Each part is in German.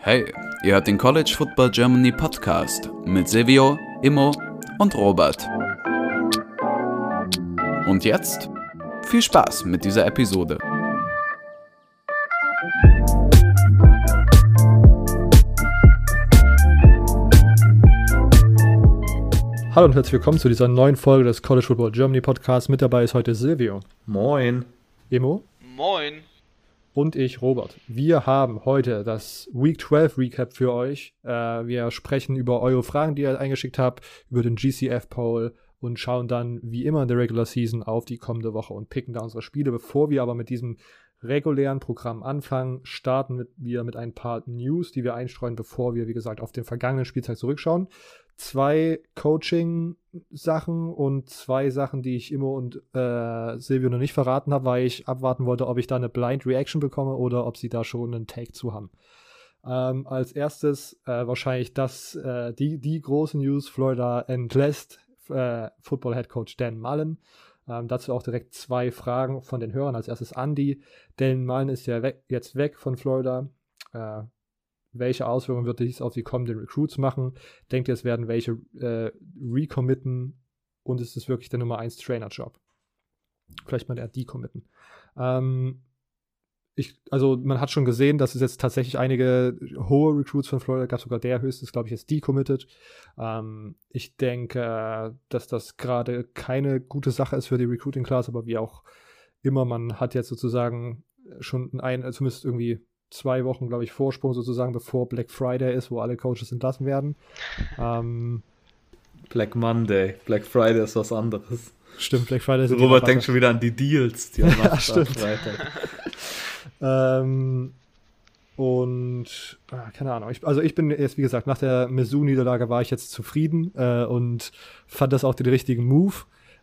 Hey, ihr hört den College Football Germany Podcast mit Silvio, Immo und Robert. Und jetzt viel Spaß mit dieser Episode. Hallo und herzlich willkommen zu dieser neuen Folge des College Football Germany Podcasts. Mit dabei ist heute Silvio. Moin. Emo. Moin. Und ich, Robert. Wir haben heute das Week 12 Recap für euch. Äh, wir sprechen über eure Fragen, die ihr eingeschickt habt, über den GCF-Poll und schauen dann wie immer in der Regular Season auf die kommende Woche und picken da unsere Spiele. Bevor wir aber mit diesem regulären Programm anfangen, starten wir mit ein paar News, die wir einstreuen, bevor wir, wie gesagt, auf den vergangenen Spieltag zurückschauen zwei Coaching-Sachen und zwei Sachen, die ich immer und äh, Silvio noch nicht verraten habe, weil ich abwarten wollte, ob ich da eine Blind Reaction bekomme oder ob sie da schon einen Take zu haben. Ähm, als erstes äh, wahrscheinlich das, äh, die, die große News, Florida entlässt äh, Football Head Coach Dan Mullen. Ähm, dazu auch direkt zwei Fragen von den Hörern. Als erstes Andy. Dan Mullen ist ja weg, jetzt weg von Florida. Welche Auswirkungen wird dies auf die kommenden Recruits machen? Denkt ihr, es werden welche äh, recommitten und ist es wirklich der Nummer 1 Trainer-Job? Vielleicht mal eher decommitten. Ähm, ich, also man hat schon gesehen, dass es jetzt tatsächlich einige hohe Recruits von Florida gab, sogar der höchste ist, glaube ich, jetzt decommitted. Ähm, ich denke, dass das gerade keine gute Sache ist für die Recruiting Class, aber wie auch immer, man hat jetzt sozusagen schon ein, zumindest irgendwie zwei Wochen, glaube ich, Vorsprung sozusagen, bevor Black Friday ist, wo alle Coaches entlassen werden. Ähm, Black Monday. Black Friday ist was anderes. Stimmt, Black Friday ist Robert denkt schon wieder an die Deals, die er macht ja, stimmt. Freitag. ähm, und ah, keine Ahnung. Ich, also ich bin jetzt, wie gesagt, nach der Mizzou-Niederlage war ich jetzt zufrieden äh, und fand das auch den richtigen Move.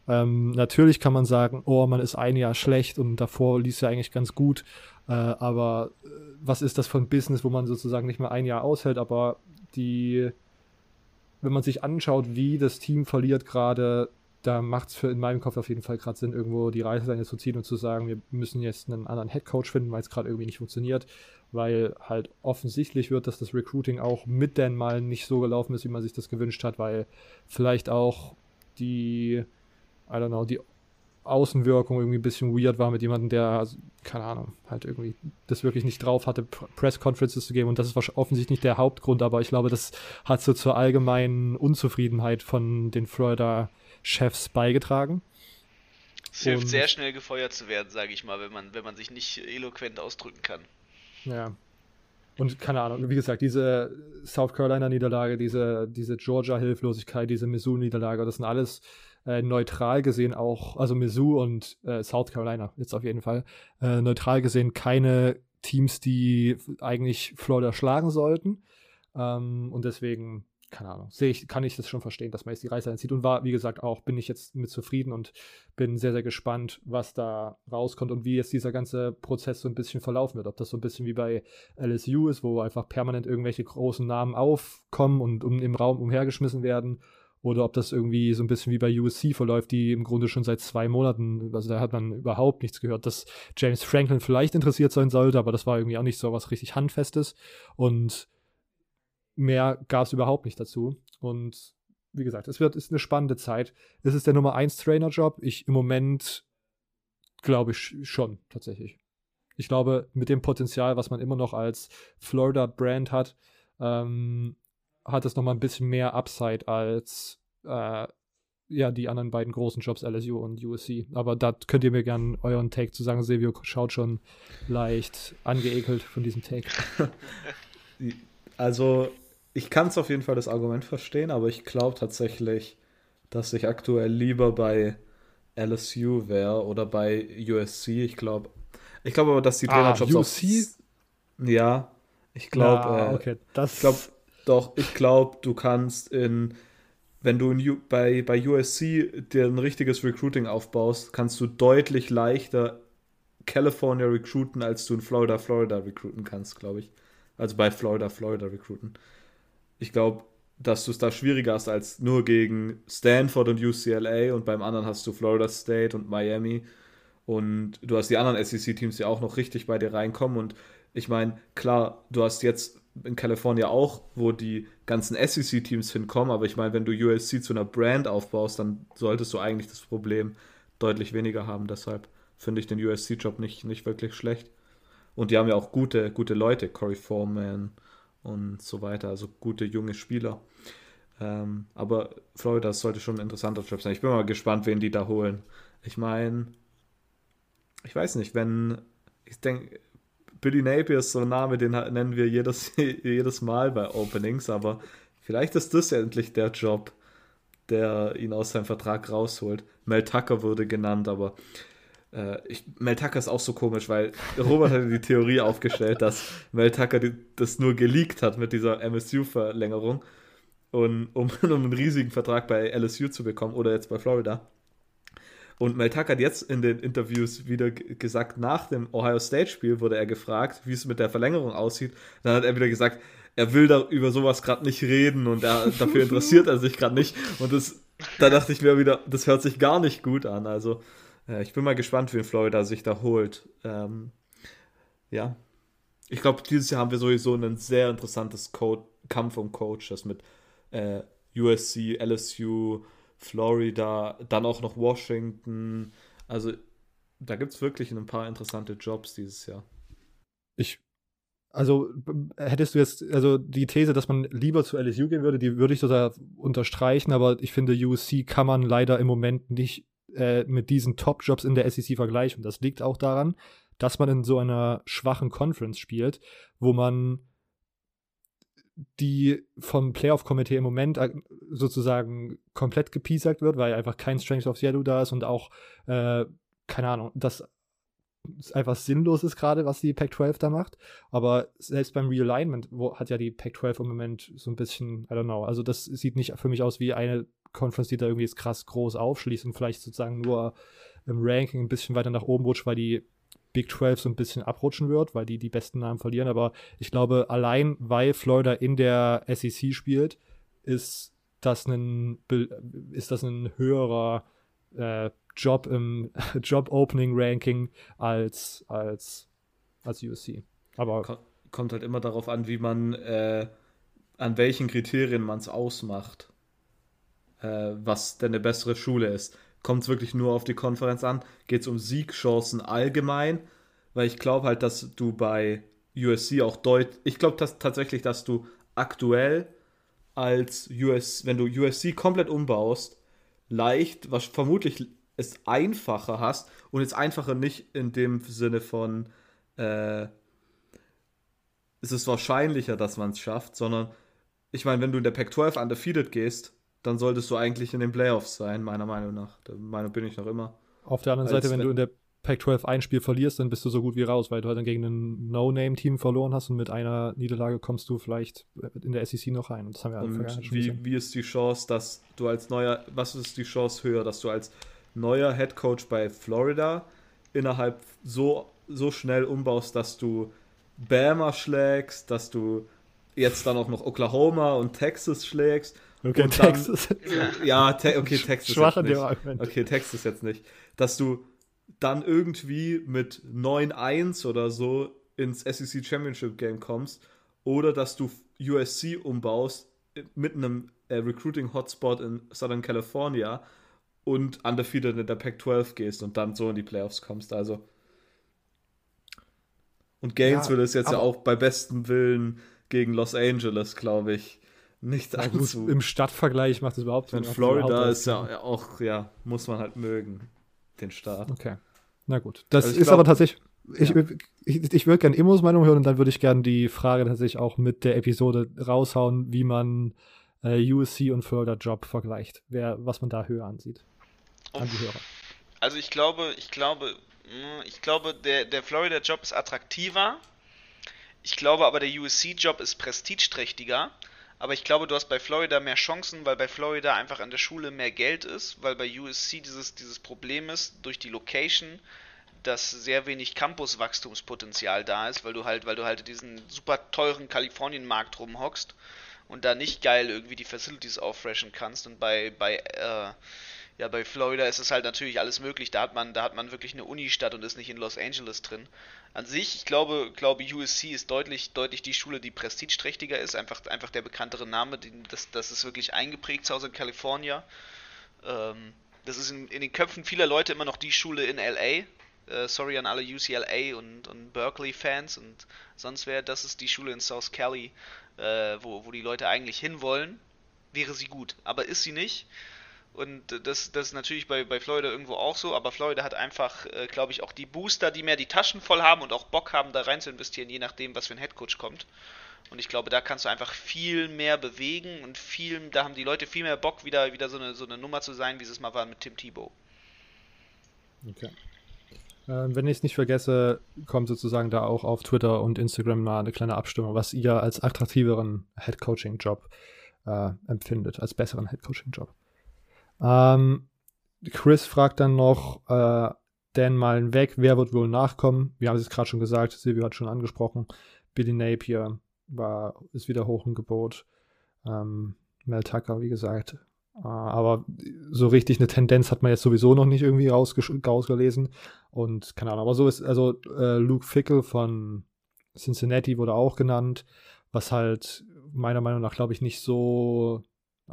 Ähm, natürlich kann man sagen, oh, man ist ein Jahr schlecht und davor lief es ja eigentlich ganz gut. Äh, aber äh, was ist das für ein Business, wo man sozusagen nicht mehr ein Jahr aushält, aber die, wenn man sich anschaut, wie das Team verliert gerade, da macht es in meinem Kopf auf jeden Fall gerade Sinn, irgendwo die Reißleine zu ziehen und zu sagen, wir müssen jetzt einen anderen Headcoach finden, weil es gerade irgendwie nicht funktioniert, weil halt offensichtlich wird, dass das Recruiting auch mit den Mal nicht so gelaufen ist, wie man sich das gewünscht hat, weil vielleicht auch die, I don't know, die Außenwirkung irgendwie ein bisschen weird war mit jemandem, der, also, keine Ahnung, halt irgendwie das wirklich nicht drauf hatte, Press-Conferences zu geben. Und das ist offensichtlich nicht der Hauptgrund, aber ich glaube, das hat so zur allgemeinen Unzufriedenheit von den Florida-Chefs beigetragen. Es hilft Und, sehr schnell gefeuert zu werden, sage ich mal, wenn man, wenn man sich nicht eloquent ausdrücken kann. Ja. Und keine Ahnung, wie gesagt, diese South Carolina-Niederlage, diese, diese Georgia-Hilflosigkeit, diese Missouri-Niederlage, das sind alles äh, neutral gesehen auch, also Mizzou und äh, South Carolina jetzt auf jeden Fall, äh, neutral gesehen keine Teams, die eigentlich Florida schlagen sollten. Ähm, und deswegen, keine Ahnung, sehe ich, kann ich das schon verstehen, dass man jetzt die Reise einzieht. Und war, wie gesagt, auch bin ich jetzt mit zufrieden und bin sehr, sehr gespannt, was da rauskommt und wie jetzt dieser ganze Prozess so ein bisschen verlaufen wird. Ob das so ein bisschen wie bei LSU ist, wo einfach permanent irgendwelche großen Namen aufkommen und um, im Raum umhergeschmissen werden oder ob das irgendwie so ein bisschen wie bei USC verläuft, die im Grunde schon seit zwei Monaten, also da hat man überhaupt nichts gehört, dass James Franklin vielleicht interessiert sein sollte, aber das war irgendwie auch nicht so was richtig Handfestes und mehr gab es überhaupt nicht dazu. Und wie gesagt, es wird, ist eine spannende Zeit. Es ist der Nummer 1 Trainer-Job. Ich im Moment glaube ich schon, tatsächlich. Ich glaube, mit dem Potenzial, was man immer noch als Florida-Brand hat, ähm, hat es nochmal ein bisschen mehr Upside als äh, ja, die anderen beiden großen Jobs, LSU und USC. Aber da könnt ihr mir gerne euren Take zu sagen. Silvio schaut schon leicht angeekelt von diesem Take. Also, ich kann es auf jeden Fall das Argument verstehen, aber ich glaube tatsächlich, dass ich aktuell lieber bei LSU wäre oder bei USC. Ich glaube, ich glaube aber, dass die ah, Trainerjobs ah, USC? Auf, ja, ich glaube, ah, okay. das ich glaube, doch, ich glaube, du kannst in, wenn du in, bei, bei USC dir ein richtiges Recruiting aufbaust, kannst du deutlich leichter California recruiten, als du in Florida, Florida recruiten kannst, glaube ich. Also bei Florida, Florida recruiten. Ich glaube, dass du es da schwieriger hast als nur gegen Stanford und UCLA und beim anderen hast du Florida State und Miami Und du hast die anderen SEC-Teams, die auch noch richtig bei dir reinkommen. Und ich meine, klar, du hast jetzt in Kalifornien auch, wo die ganzen SEC-Teams hinkommen, aber ich meine, wenn du USC zu einer Brand aufbaust, dann solltest du eigentlich das Problem deutlich weniger haben. Deshalb finde ich den USC-Job nicht, nicht wirklich schlecht. Und die haben ja auch gute, gute Leute, Corey Foreman und so weiter, also gute junge Spieler. Ähm, aber Florida sollte schon ein interessanter Job sein. Ich bin mal gespannt, wen die da holen. Ich meine, ich weiß nicht, wenn, ich denke, Billy Napier ist so ein Name, den nennen wir jedes, jedes Mal bei Openings, aber vielleicht ist das ja endlich der Job, der ihn aus seinem Vertrag rausholt. Mel Tucker wurde genannt, aber äh, ich, Mel Tucker ist auch so komisch, weil Robert hatte die Theorie aufgestellt, dass Mel Tucker die, das nur geleakt hat mit dieser MSU-Verlängerung, und, um, um einen riesigen Vertrag bei LSU zu bekommen oder jetzt bei Florida. Und Mel Tucker hat jetzt in den Interviews wieder gesagt, nach dem Ohio State-Spiel wurde er gefragt, wie es mit der Verlängerung aussieht. Dann hat er wieder gesagt, er will da über sowas gerade nicht reden und er, dafür interessiert er sich gerade nicht. Und das, da dachte ich mir wieder, das hört sich gar nicht gut an. Also äh, ich bin mal gespannt, wie Florida sich da holt. Ähm, ja. Ich glaube, dieses Jahr haben wir sowieso ein sehr interessantes Code Kampf um Coaches mit äh, USC, LSU, Florida, dann auch noch Washington. Also da gibt es wirklich ein paar interessante Jobs dieses Jahr. Ich, also hättest du jetzt, also die These, dass man lieber zu LSU gehen würde, die würde ich sogar unterstreichen, aber ich finde, USC kann man leider im Moment nicht äh, mit diesen Top-Jobs in der SEC vergleichen. Das liegt auch daran, dass man in so einer schwachen Conference spielt, wo man die vom Playoff-Komitee im Moment äh, sozusagen komplett gepiesackt wird, weil einfach kein Strength of Shadow da ist und auch, äh, keine Ahnung, das einfach sinnlos ist gerade, was die Pac-12 da macht. Aber selbst beim Realignment wo, hat ja die Pac-12 im Moment so ein bisschen, I don't know, also das sieht nicht für mich aus wie eine Conference, die da irgendwie krass groß aufschließt und vielleicht sozusagen nur im Ranking ein bisschen weiter nach oben rutscht, weil die Big 12 so ein bisschen abrutschen wird, weil die die besten Namen verlieren. Aber ich glaube, allein weil Florida in der SEC spielt, ist das ein, ist das ein höherer äh, Job im Job Opening Ranking als, als, als USC. Aber kommt halt immer darauf an, wie man, äh, an welchen Kriterien man es ausmacht, äh, was denn eine bessere Schule ist kommt es wirklich nur auf die Konferenz an? Geht es um Siegchancen allgemein? Weil ich glaube halt, dass du bei USC auch deutlich, ich glaube dass, tatsächlich, dass du aktuell als US, wenn du USC komplett umbaust, leicht, was vermutlich es einfacher hast und jetzt einfacher nicht in dem Sinne von äh, es ist wahrscheinlicher, dass man es schafft, sondern ich meine, wenn du in der Pac-12 undefeated gehst, dann solltest du eigentlich in den Playoffs sein, meiner Meinung nach. Der Meinung bin ich noch immer. Auf der anderen Seite, wenn du in der Pac-12 ein Spiel verlierst, dann bist du so gut wie raus, weil du halt dann gegen ein No-Name-Team verloren hast und mit einer Niederlage kommst du vielleicht in der SEC noch rein. Und das haben wir und schon wie, gesehen. wie ist die Chance, dass du als neuer, was ist die Chance höher, dass du als neuer Head Coach bei Florida innerhalb so, so schnell umbaust, dass du Bama schlägst, dass du jetzt dann auch noch Oklahoma und Texas schlägst Okay, und Texas. Dann, ja, te okay, Texas. Schwach an dem Argument. Okay, Texas jetzt nicht. Dass du dann irgendwie mit 9-1 oder so ins SEC Championship Game kommst oder dass du USC umbaust mit einem äh, Recruiting Hotspot in Southern California und undefeated in der Pac-12 gehst und dann so in die Playoffs kommst. Also und Gainesville ja, ist jetzt ja auch bei bestem Willen gegen Los Angeles, glaube ich, nichts ja, anzu. Im Stadtvergleich macht es überhaupt nicht. Florida ist ja auch, ja, muss man halt mögen, den Staat. Okay. Na gut. Das also ist glaub, aber tatsächlich. Ich, ja. ich, ich würde gerne Immos Meinung hören und dann würde ich gerne die Frage tatsächlich auch mit der Episode raushauen, wie man äh, USC und Florida Job vergleicht. Wer, was man da höher ansieht. An die Hörer. Also ich glaube, ich glaube, hm, ich glaube, der, der Florida Job ist attraktiver. Ich glaube aber, der USC Job ist prestigeträchtiger. Aber ich glaube, du hast bei Florida mehr Chancen, weil bei Florida einfach an der Schule mehr Geld ist, weil bei USC dieses, dieses Problem ist, durch die Location, dass sehr wenig Campus-Wachstumspotenzial da ist, weil du halt, weil du halt diesen super teuren Kalifornien-Markt rumhockst und da nicht geil irgendwie die Facilities auffreshen kannst. Und bei, bei äh, Ja, bei Florida ist es halt natürlich alles möglich. Da hat man, da hat man wirklich eine Unistadt und ist nicht in Los Angeles drin. An sich, ich glaube, glaube USC ist deutlich, deutlich die Schule, die prestigeträchtiger ist. Einfach, einfach der bekanntere Name. Die, das, das ist wirklich eingeprägt zu Hause in California. Ähm, das ist in, in, den Köpfen vieler Leute immer noch die Schule in LA. Äh, sorry an alle UCLA und, und Berkeley-Fans und sonst wer. Das ist die Schule in South Cali, äh, wo, wo die Leute eigentlich hinwollen. Wäre sie gut, aber ist sie nicht. Und das, das ist natürlich bei, bei Florida irgendwo auch so, aber Florida hat einfach, äh, glaube ich, auch die Booster, die mehr die Taschen voll haben und auch Bock haben, da rein zu investieren, je nachdem, was für ein Headcoach kommt. Und ich glaube, da kannst du einfach viel mehr bewegen und viel, da haben die Leute viel mehr Bock, wieder, wieder so, eine, so eine Nummer zu sein, wie es mal war mit Tim Tebow. Okay. Ähm, wenn ich es nicht vergesse, kommt sozusagen da auch auf Twitter und Instagram mal eine kleine Abstimmung, was ihr als attraktiveren Headcoaching-Job äh, empfindet, als besseren Headcoaching-Job. Ähm, Chris fragt dann noch, äh, Dan Malen weg, wer wird wohl nachkommen? Wir haben es gerade schon gesagt, Silvio hat schon angesprochen. Billy Napier war, ist wieder hoch im Gebot. Ähm, Mel Tucker, wie gesagt. Äh, aber so richtig eine Tendenz hat man jetzt sowieso noch nicht irgendwie rausgelesen. Und keine Ahnung, aber so ist, also äh, Luke Fickle von Cincinnati wurde auch genannt, was halt meiner Meinung nach, glaube ich, nicht so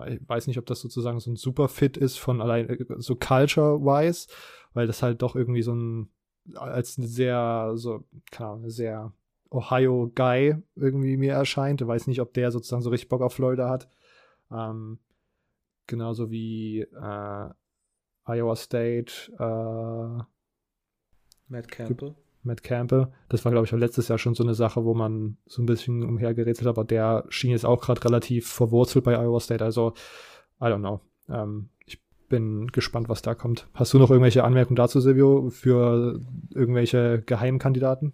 ich weiß nicht, ob das sozusagen so ein Superfit ist von allein äh, so culture-wise, weil das halt doch irgendwie so ein als sehr, so, keine Ahnung, sehr Ohio-Guy irgendwie mir erscheint. Ich weiß nicht, ob der sozusagen so richtig Bock auf Florida hat. Ähm, genauso wie äh, Iowa State. Äh, Matt Campbell. Matt Campbell. Das war, glaube ich, letztes Jahr schon so eine Sache, wo man so ein bisschen umhergerätselt hat, aber der schien jetzt auch gerade relativ verwurzelt bei Iowa State. Also, I don't know. Ähm, ich bin gespannt, was da kommt. Hast du noch irgendwelche Anmerkungen dazu, Silvio, für irgendwelche Geheimkandidaten?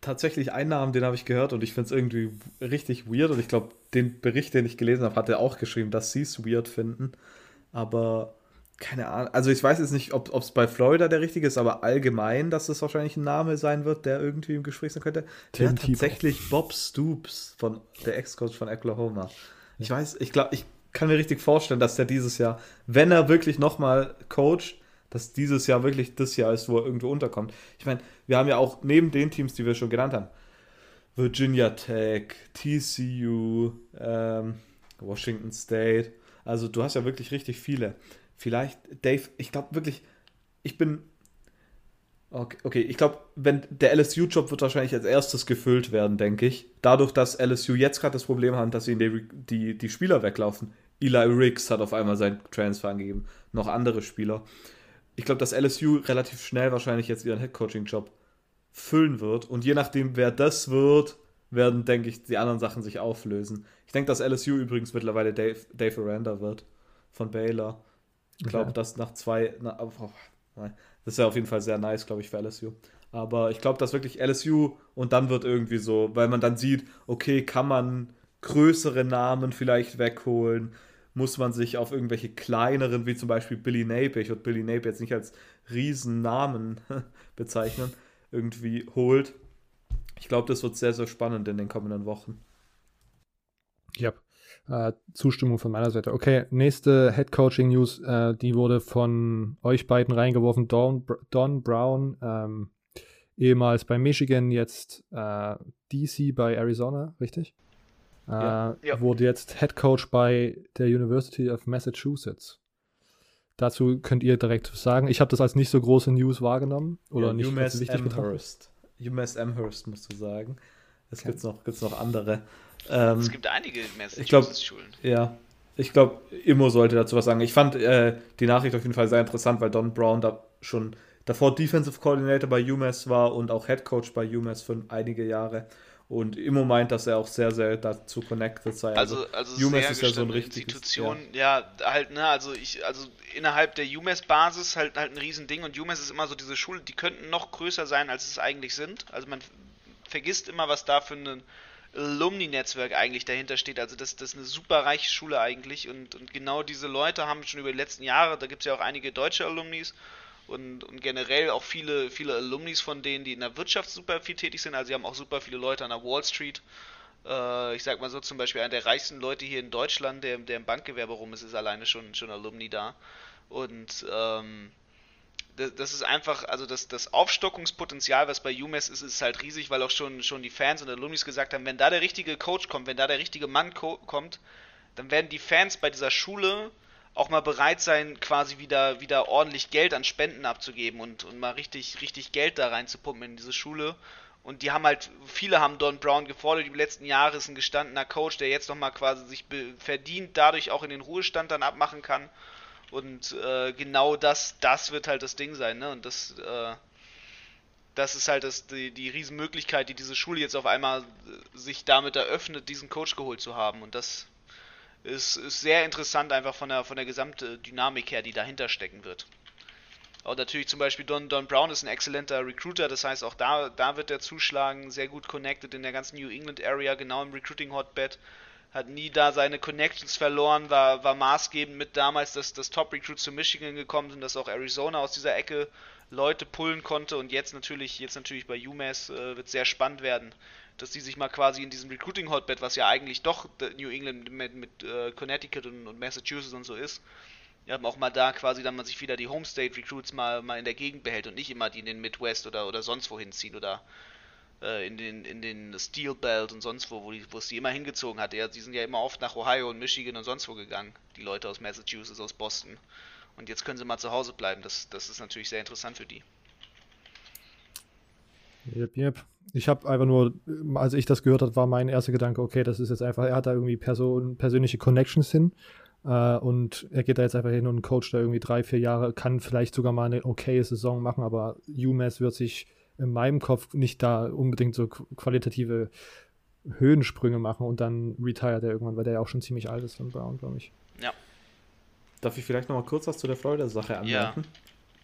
Tatsächlich einen Namen, den habe ich gehört und ich finde es irgendwie richtig weird und ich glaube, den Bericht, den ich gelesen habe, hat er auch geschrieben, dass sie es weird finden. Aber keine Ahnung. Also ich weiß jetzt nicht, ob es bei Florida der richtige ist, aber allgemein, dass das wahrscheinlich ein Name sein wird, der irgendwie im Gespräch sein könnte. Der hat tatsächlich Bob Stoops von der Ex-Coach von Oklahoma. Ich weiß, ich glaube, ich kann mir richtig vorstellen, dass der dieses Jahr, wenn er wirklich nochmal coacht, dass dieses Jahr wirklich das Jahr ist, wo er irgendwo unterkommt. Ich meine, wir haben ja auch neben den Teams, die wir schon genannt haben, Virginia Tech, TCU, ähm, Washington State. Also du hast ja wirklich richtig viele. Vielleicht, Dave, ich glaube wirklich, ich bin. Okay, okay ich glaube, wenn der LSU-Job wird wahrscheinlich als erstes gefüllt werden, denke ich. Dadurch, dass LSU jetzt gerade das Problem haben, dass ihnen die, die, die Spieler weglaufen. Eli Riggs hat auf einmal seinen Transfer angegeben. Noch andere Spieler. Ich glaube, dass LSU relativ schnell wahrscheinlich jetzt ihren Headcoaching-Job füllen wird. Und je nachdem, wer das wird, werden, denke ich, die anderen Sachen sich auflösen. Ich denke, dass LSU übrigens mittlerweile Dave, Dave Aranda wird von Baylor. Ich glaube, okay. dass nach zwei. Na, oh, das ist ja auf jeden Fall sehr nice, glaube ich, für LSU. Aber ich glaube, dass wirklich LSU und dann wird irgendwie so, weil man dann sieht, okay, kann man größere Namen vielleicht wegholen? Muss man sich auf irgendwelche kleineren, wie zum Beispiel Billy Napier, ich würde Billy Napier jetzt nicht als Riesennamen bezeichnen, irgendwie holt. Ich glaube, das wird sehr, sehr spannend in den kommenden Wochen. Ja, äh, Zustimmung von meiner Seite. Okay, nächste Head Coaching News, äh, die wurde von euch beiden reingeworfen. Don, Don Brown, ähm, ehemals bei Michigan, jetzt äh, DC bei Arizona, richtig? Äh, ja, ja. Wurde jetzt Head Coach bei der University of Massachusetts. Dazu könnt ihr direkt sagen. Ich habe das als nicht so große News wahrgenommen oder ja, nicht UMass wichtig Amherst. UMass Amherst musst du sagen. Es okay. gibt noch, gibt's noch andere. Ähm, es gibt einige Massachusetts-Schulen. Ja, ich glaube, Immo sollte dazu was sagen. Ich fand äh, die Nachricht auf jeden Fall sehr interessant, weil Don Brown da schon davor Defensive Coordinator bei UMass war und auch Head Coach bei UMass für einige Jahre. Und Immo meint, dass er auch sehr, sehr dazu connected sei. Also, also, also UMass ist ja so ein richtiges... Institution, ja. ja, halt, ne, also ich, also innerhalb der UMass-Basis halt, halt ein Riesending und UMass ist immer so diese Schule, die könnten noch größer sein, als es eigentlich sind. Also man vergisst immer, was da für ein Alumni-Netzwerk eigentlich dahinter steht. Also das, das ist eine super reiche Schule eigentlich und, und genau diese Leute haben schon über die letzten Jahre, da gibt es ja auch einige deutsche Alumnis und, und generell auch viele, viele Alumnis von denen, die in der Wirtschaft super viel tätig sind. Also sie haben auch super viele Leute an der Wall Street. Äh, ich sag mal so zum Beispiel einer der reichsten Leute hier in Deutschland, der, der im Bankgewerbe rum ist, ist alleine schon, schon Alumni da. Und ähm, das, ist einfach, also das, das Aufstockungspotenzial, was bei UMass ist, ist halt riesig, weil auch schon, schon die Fans und Alumnis gesagt haben, wenn da der richtige Coach kommt, wenn da der richtige Mann kommt, dann werden die Fans bei dieser Schule auch mal bereit sein, quasi wieder, wieder ordentlich Geld an Spenden abzugeben und, und mal richtig, richtig Geld da reinzupumpen in diese Schule. Und die haben halt, viele haben Don Brown gefordert, die letzten Jahre ist ein gestandener Coach, der jetzt nochmal quasi sich verdient, dadurch auch in den Ruhestand dann abmachen kann. Und äh, genau das, das wird halt das Ding sein, ne? Und das, äh, das ist halt das, die, die Riesenmöglichkeit, die diese Schule jetzt auf einmal äh, sich damit eröffnet, diesen Coach geholt zu haben. Und das ist, ist sehr interessant einfach von der, von der gesamten Dynamik her, die dahinter stecken wird. Auch natürlich zum Beispiel Don, Don Brown ist ein exzellenter Recruiter, das heißt auch da, da wird er zuschlagen, sehr gut connected in der ganzen New England Area, genau im Recruiting Hotbed hat nie da seine Connections verloren, war, war maßgebend mit damals, dass das Top-Recruit zu Michigan gekommen sind, dass auch Arizona aus dieser Ecke Leute pullen konnte und jetzt natürlich, jetzt natürlich bei UMass äh, wird sehr spannend werden, dass die sich mal quasi in diesem Recruiting-Hotbed, was ja eigentlich doch New England mit, mit äh, Connecticut und, und, Massachusetts und so ist, ja, auch mal da quasi dann man sich wieder die Home-State-Recruits mal, mal in der Gegend behält und nicht immer die in den Midwest oder, oder sonst wohin ziehen oder äh, in den, in den Steel Belt und sonst wo, wo, die, wo es die immer hingezogen hat. Ja, die sind ja immer oft nach Ohio und Michigan und sonst wo gegangen, die Leute aus Massachusetts, aus Boston. Und jetzt können sie mal zu Hause bleiben. Das, das ist natürlich sehr interessant für die. Yep, yep. Ich habe einfach nur, als ich das gehört habe, war mein erster Gedanke, okay, das ist jetzt einfach, er hat da irgendwie Person, persönliche Connections hin äh, und er geht da jetzt einfach hin und coacht da irgendwie drei, vier Jahre, kann vielleicht sogar mal eine okaye Saison machen, aber UMass wird sich in meinem Kopf nicht da unbedingt so qualitative Höhensprünge machen und dann retired er irgendwann, weil der ja auch schon ziemlich alt ist von Brown, glaube ich. Ja. Darf ich vielleicht noch mal kurz was zu der Florida-Sache anmerken? Ja.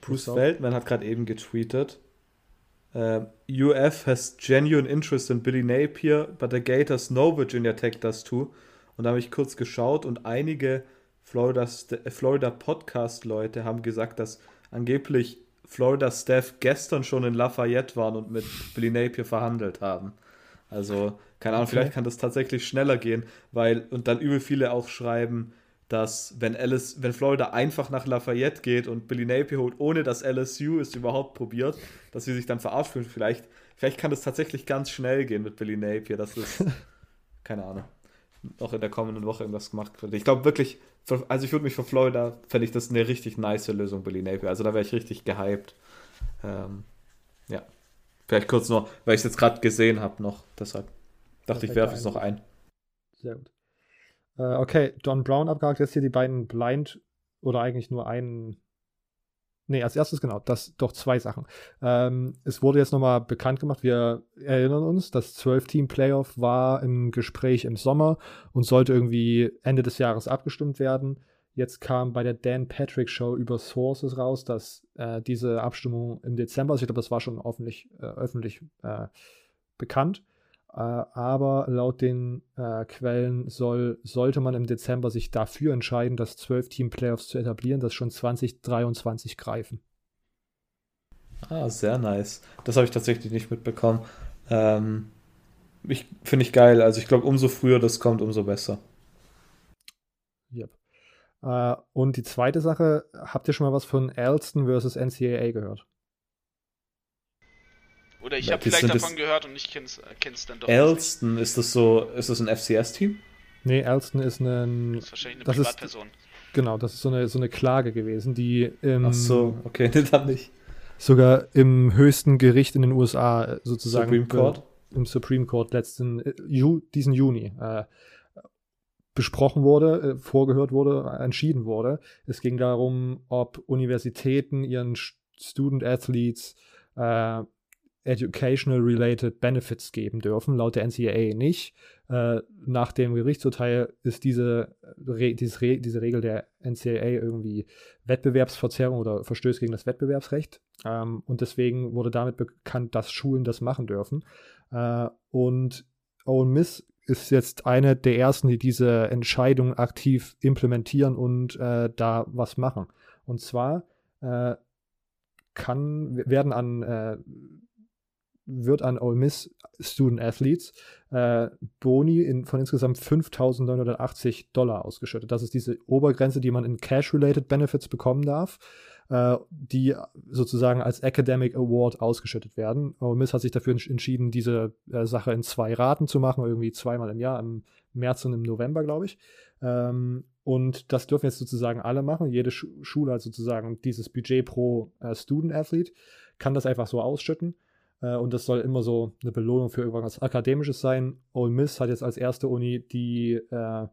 Bruce Feldman hat gerade eben getweetet, uh, UF has genuine interest in Billy Napier, but the Gators know Virginia Tech does too. Und da habe ich kurz geschaut und einige Florida, Florida Podcast-Leute haben gesagt, dass angeblich Florida Staff gestern schon in Lafayette waren und mit Billy Napier verhandelt haben. Also, keine Ahnung, okay. vielleicht kann das tatsächlich schneller gehen, weil, und dann übel viele auch schreiben, dass wenn Alice, wenn Florida einfach nach Lafayette geht und Billy Napier holt, ohne dass LSU es überhaupt probiert, dass sie sich dann verarscht fühlen. Vielleicht, vielleicht kann das tatsächlich ganz schnell gehen mit Billy Napier. Das ist, keine Ahnung, noch in der kommenden Woche irgendwas gemacht wird. Ich glaube wirklich, also ich würde mich für Florida, fände ich das eine richtig nice Lösung, Billy Napier. Also da wäre ich richtig gehypt. Ähm, ja. Vielleicht kurz noch, weil ich es jetzt gerade gesehen habe noch. Deshalb dachte ich, werfe es noch ein. Sehr gut. Äh, okay, Don Brown abgehakt. Jetzt hier die beiden Blind oder eigentlich nur einen Nee, als erstes genau, das doch zwei Sachen. Ähm, es wurde jetzt nochmal bekannt gemacht, wir erinnern uns, das 12-Team-Playoff war im Gespräch im Sommer und sollte irgendwie Ende des Jahres abgestimmt werden. Jetzt kam bei der Dan Patrick Show über Sources raus, dass äh, diese Abstimmung im Dezember, also ich glaube, das war schon öffentlich, äh, öffentlich äh, bekannt, aber laut den äh, Quellen soll, sollte man im Dezember sich dafür entscheiden, das 12-Team-Playoffs zu etablieren, das schon 2023 greifen. Ah, sehr nice. Das habe ich tatsächlich nicht mitbekommen. Ähm, ich, Finde ich geil. Also ich glaube, umso früher das kommt, umso besser. Yep. Äh, und die zweite Sache, habt ihr schon mal was von Alston versus NCAA gehört? Oder ich habe vielleicht davon gehört und ich kenne es dann doch Elston, nicht. ist das so, ist das ein FCS-Team? Nee, Elston ist ein. Das ist wahrscheinlich eine Privatperson. Ist, genau, das ist so eine, so eine Klage gewesen, die im, Ach so, okay, das dann nicht. Sogar im höchsten Gericht in den USA äh, sozusagen. Supreme Court? Im Supreme Court letzten, äh, Ju, diesen Juni äh, besprochen wurde, äh, vorgehört wurde, entschieden wurde. Es ging darum, ob Universitäten ihren Student Athletes äh, Educational-related Benefits geben dürfen, laut der NCAA nicht. Äh, nach dem Gerichtsurteil ist diese, Re Re diese Regel der NCAA irgendwie Wettbewerbsverzerrung oder Verstößt gegen das Wettbewerbsrecht. Ähm, und deswegen wurde damit bekannt, dass Schulen das machen dürfen. Äh, und Owen Miss ist jetzt eine der ersten, die diese Entscheidung aktiv implementieren und äh, da was machen. Und zwar äh, kann, werden an äh, wird an Ole Miss Student Athletes äh, Boni in, von insgesamt 5.980 Dollar ausgeschüttet. Das ist diese Obergrenze, die man in Cash-Related Benefits bekommen darf, äh, die sozusagen als Academic Award ausgeschüttet werden. Ole Miss hat sich dafür entschieden, diese äh, Sache in zwei Raten zu machen, irgendwie zweimal im Jahr, im März und im November, glaube ich. Ähm, und das dürfen jetzt sozusagen alle machen. Jede Sch Schule hat sozusagen dieses Budget pro äh, Student Athlete, kann das einfach so ausschütten. Äh, und das soll immer so eine Belohnung für irgendwas Akademisches sein. Ole Miss hat jetzt als erste Uni die äh,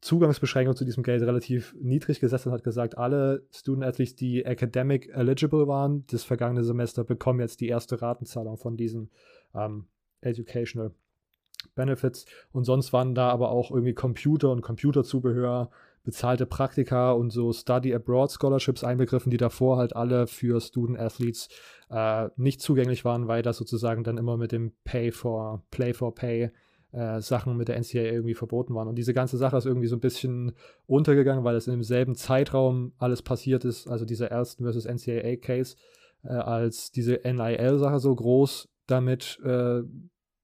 Zugangsbeschränkung zu diesem Geld relativ niedrig gesetzt und hat gesagt, alle Student Athletes, die academic eligible waren, das vergangene Semester, bekommen jetzt die erste Ratenzahlung von diesen ähm, Educational Benefits. Und sonst waren da aber auch irgendwie Computer und Computerzubehör, bezahlte Praktika und so Study Abroad Scholarships einbegriffen, die davor halt alle für Student Athletes äh, nicht zugänglich waren, weil das sozusagen dann immer mit dem Pay for Play for Pay äh, Sachen mit der NCAA irgendwie verboten waren. Und diese ganze Sache ist irgendwie so ein bisschen untergegangen, weil es in demselben Zeitraum alles passiert ist, also dieser ersten versus NCAA Case, äh, als diese NIL-Sache so groß damit äh,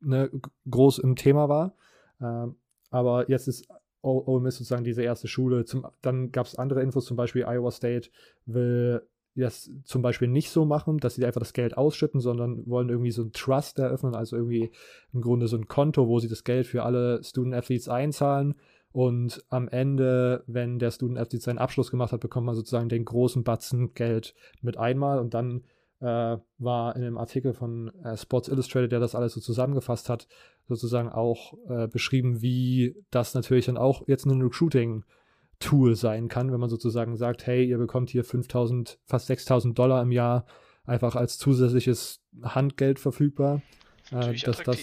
ne, groß im Thema war. Ähm, aber jetzt ist Ole Miss sozusagen diese erste Schule. Zum, dann gab es andere Infos, zum Beispiel Iowa State will das zum Beispiel nicht so machen, dass sie einfach das Geld ausschütten, sondern wollen irgendwie so ein Trust eröffnen, also irgendwie im Grunde so ein Konto, wo sie das Geld für alle Student Athletes einzahlen und am Ende, wenn der Student Athlete seinen Abschluss gemacht hat, bekommt man sozusagen den großen Batzen Geld mit einmal und dann äh, war in dem Artikel von äh, Sports Illustrated, der das alles so zusammengefasst hat, sozusagen auch äh, beschrieben, wie das natürlich dann auch jetzt ein Recruiting-Tool sein kann, wenn man sozusagen sagt, hey, ihr bekommt hier 5000, fast 6000 Dollar im Jahr einfach als zusätzliches Handgeld verfügbar. Das äh, dass das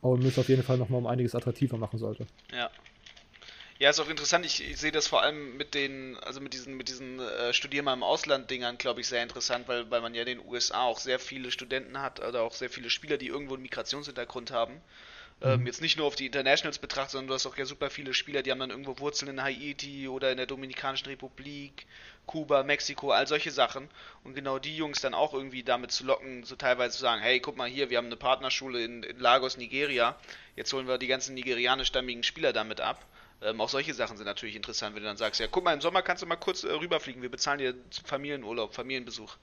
Ole Miss auf jeden Fall nochmal um einiges attraktiver machen sollte. Ja, ja, ist auch interessant. Ich, ich sehe das vor allem mit den, also mit diesen, mit diesen äh, Studier mal im Ausland-Dingern, glaube ich, sehr interessant, weil, weil man ja in den USA auch sehr viele Studenten hat oder auch sehr viele Spieler, die irgendwo einen Migrationshintergrund haben. Ähm, mhm. jetzt nicht nur auf die Internationals betrachtet, sondern du hast auch ja super viele Spieler, die haben dann irgendwo Wurzeln in Haiti oder in der Dominikanischen Republik, Kuba, Mexiko, all solche Sachen. Und genau die Jungs dann auch irgendwie damit zu locken, so teilweise zu sagen, hey, guck mal hier, wir haben eine Partnerschule in, in Lagos, Nigeria, jetzt holen wir die ganzen nigerianischstämmigen Spieler damit ab. Ähm, auch solche Sachen sind natürlich interessant, wenn du dann sagst, ja, guck mal, im Sommer kannst du mal kurz äh, rüberfliegen, wir bezahlen dir Familienurlaub, Familienbesuch.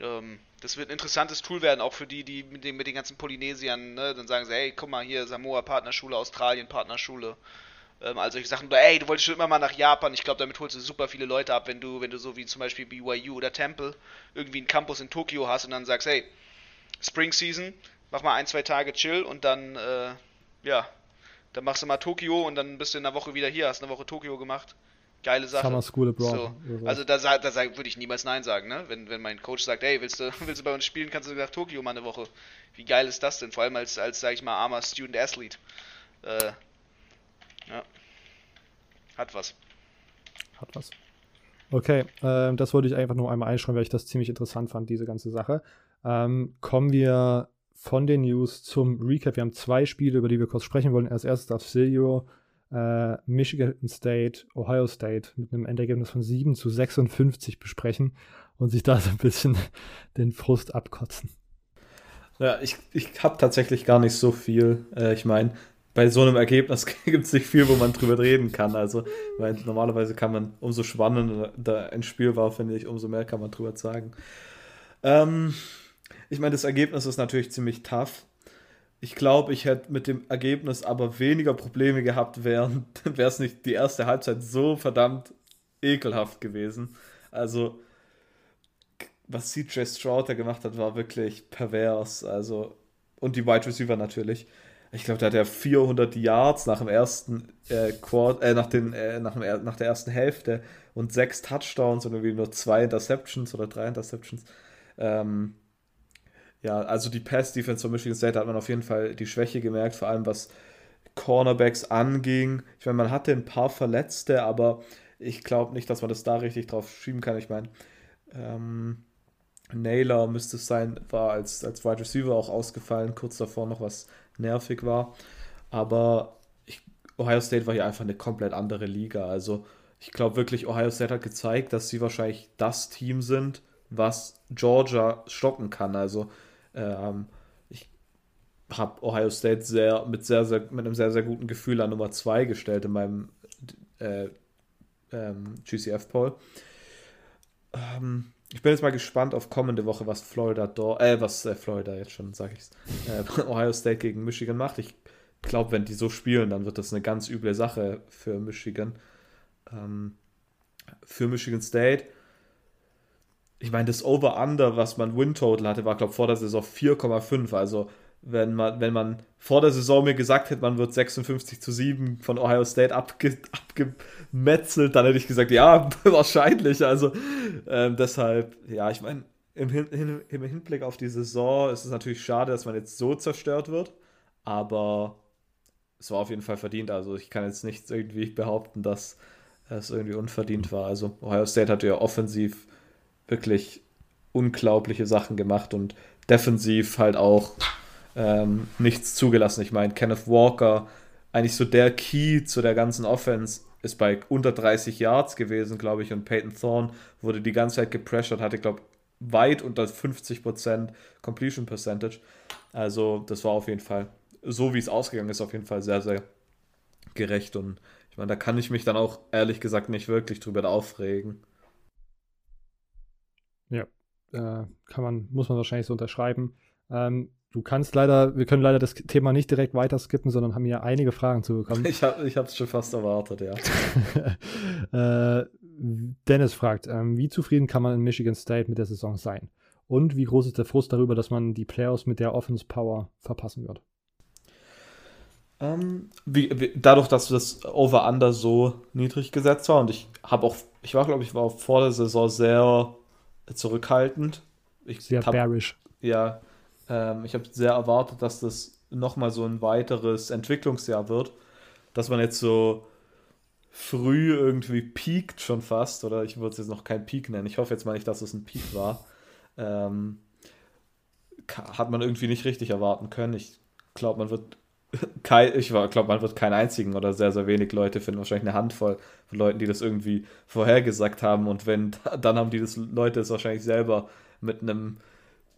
Ähm, das wird ein interessantes Tool werden, auch für die, die mit den, mit den ganzen Polynesiern, ne? dann sagen sie, hey, guck mal, hier Samoa Partnerschule, Australien Partnerschule, ähm, all solche Sachen. Ey, du wolltest schon immer mal nach Japan, ich glaube, damit holst du super viele Leute ab, wenn du, wenn du so wie zum Beispiel BYU oder Temple irgendwie einen Campus in Tokio hast und dann sagst, hey, Spring Season, mach mal ein, zwei Tage chill und dann, äh, ja, dann machst du mal Tokio und dann bist du in einer Woche wieder hier, hast eine Woche Tokio gemacht. Geile Sache. Summer School Abroad. So. Also da, da, da würde ich niemals Nein sagen, ne? Wenn, wenn mein Coach sagt, hey, willst du, willst du bei uns spielen, kannst du nach Tokio mal eine Woche. Wie geil ist das denn? Vor allem als, als sag ich mal, armer Student Athlete. Äh, ja. Hat was. Hat was. Okay, äh, das wollte ich einfach nur einmal einschreiben, weil ich das ziemlich interessant fand, diese ganze Sache. Ähm, kommen wir von den News zum Recap. Wir haben zwei Spiele, über die wir kurz sprechen wollen. Als erstes darf Silvio äh, Michigan State, Ohio State mit einem Endergebnis von 7 zu 56 besprechen und sich da so ein bisschen den Frust abkotzen. Ja, ich, ich habe tatsächlich gar nicht so viel. Äh, ich meine, bei so einem Ergebnis gibt es nicht viel, wo man drüber reden kann. Also, weil normalerweise kann man, umso spannender ein Spiel war, finde ich, umso mehr kann man drüber sagen. Ähm, ich meine, das Ergebnis ist natürlich ziemlich tough. Ich glaube, ich hätte mit dem Ergebnis aber weniger Probleme gehabt, wäre es nicht die erste Halbzeit so verdammt ekelhaft gewesen. Also, was CJ Stroud da gemacht hat, war wirklich pervers. Also, und die Wide Receiver natürlich. Ich glaube, da hat er 400 Yards nach dem ersten äh, Quart äh, nach, den, äh, nach, dem, nach der ersten Hälfte und sechs Touchdowns und irgendwie nur zwei Interceptions oder drei Interceptions. Ähm, ja, also die Pass-Defense von Michigan State hat man auf jeden Fall die Schwäche gemerkt, vor allem was Cornerbacks anging. Ich meine, man hatte ein paar Verletzte, aber ich glaube nicht, dass man das da richtig drauf schieben kann. Ich meine, ähm, Naylor müsste es sein, war als, als Wide Receiver auch ausgefallen, kurz davor noch was nervig war. Aber ich, Ohio State war hier einfach eine komplett andere Liga. Also ich glaube wirklich, Ohio State hat gezeigt, dass sie wahrscheinlich das Team sind, was Georgia stoppen kann. Also Ähm, ich habe Ohio State sehr mit sehr, sehr mit einem sehr, sehr guten Gefühl an Nummer 2 gestellt in meinem äh, ähm, GCF-Poll. Ähm, ich bin jetzt mal gespannt auf kommende Woche, was Florida dort, äh, was äh, Florida jetzt schon, sag ich's, äh, Ohio State gegen Michigan macht. Ich glaube, wenn die so spielen, dann wird das eine ganz üble Sache für Michigan. Ähm, für Michigan State. Ich meine, das Over-Under, was man Win-Total hatte, war, glaube ich, vor der Saison 4,5. Also wenn man, wenn man vor der Saison mir gesagt hätte, man wird 56 zu 7 von Ohio State abge, abgemetzelt, dann hätte ich gesagt, ja, wahrscheinlich. Also ähm, deshalb, ja, ich meine, im, Hin im Hinblick auf die Saison ist es natürlich schade, dass man jetzt so zerstört wird, aber es war auf jeden Fall verdient. Also ich kann jetzt nicht irgendwie behaupten, dass es irgendwie unverdient war. Also Ohio State hat ja offensiv wirklich unglaubliche Sachen gemacht und defensiv halt auch ähm, nichts zugelassen. Ich meine, Kenneth Walker, eigentlich so der Key zu der ganzen Offense, ist bei unter 30 Yards gewesen, glaube ich, und Peyton Thorne wurde die ganze Zeit gepressured, hatte, glaube ich, weit unter 50% Completion Percentage. Also, das war auf jeden Fall, so wie es ausgegangen ist, auf jeden Fall sehr, sehr gerecht. Und ich meine, da kann ich mich dann auch ehrlich gesagt nicht wirklich drüber aufregen. Ja, äh, kann man, muss man wahrscheinlich so unterschreiben. Ähm, Du kannst leider, wir können leider das Thema nicht direkt weiter skippen, sondern haben hier einige Fragen zu bekommen. Ich habe es schon fast erwartet, ja. äh, Dennis fragt, ähm, wie zufrieden kann man in Michigan State mit der Saison sein? Und wie groß ist der Frust darüber, dass man die Playoffs mit der Offense Power verpassen wird? Ähm, wie, wie, dadurch, dass das Over-Under so niedrig gesetzt war und ich habe auch, ich war glaube ich, war auch vor der Saison sehr zurückhaltend. Ich sehr hab, bearish. Ja, ähm, ich habe sehr erwartet, dass das nochmal so ein weiteres Entwicklungsjahr wird, dass man jetzt so früh irgendwie peakt schon fast, oder ich würde es jetzt noch kein Peak nennen. Ich hoffe jetzt mal nicht, dass es ein Peak war. Ähm, hat man irgendwie nicht richtig erwarten können. Ich glaube, man wird kein, ich glaube, man wird keinen einzigen oder sehr, sehr wenig Leute finden, wahrscheinlich eine Handvoll von Leuten, die das irgendwie vorhergesagt haben. Und wenn, dann haben die das Leute es wahrscheinlich selber mit einem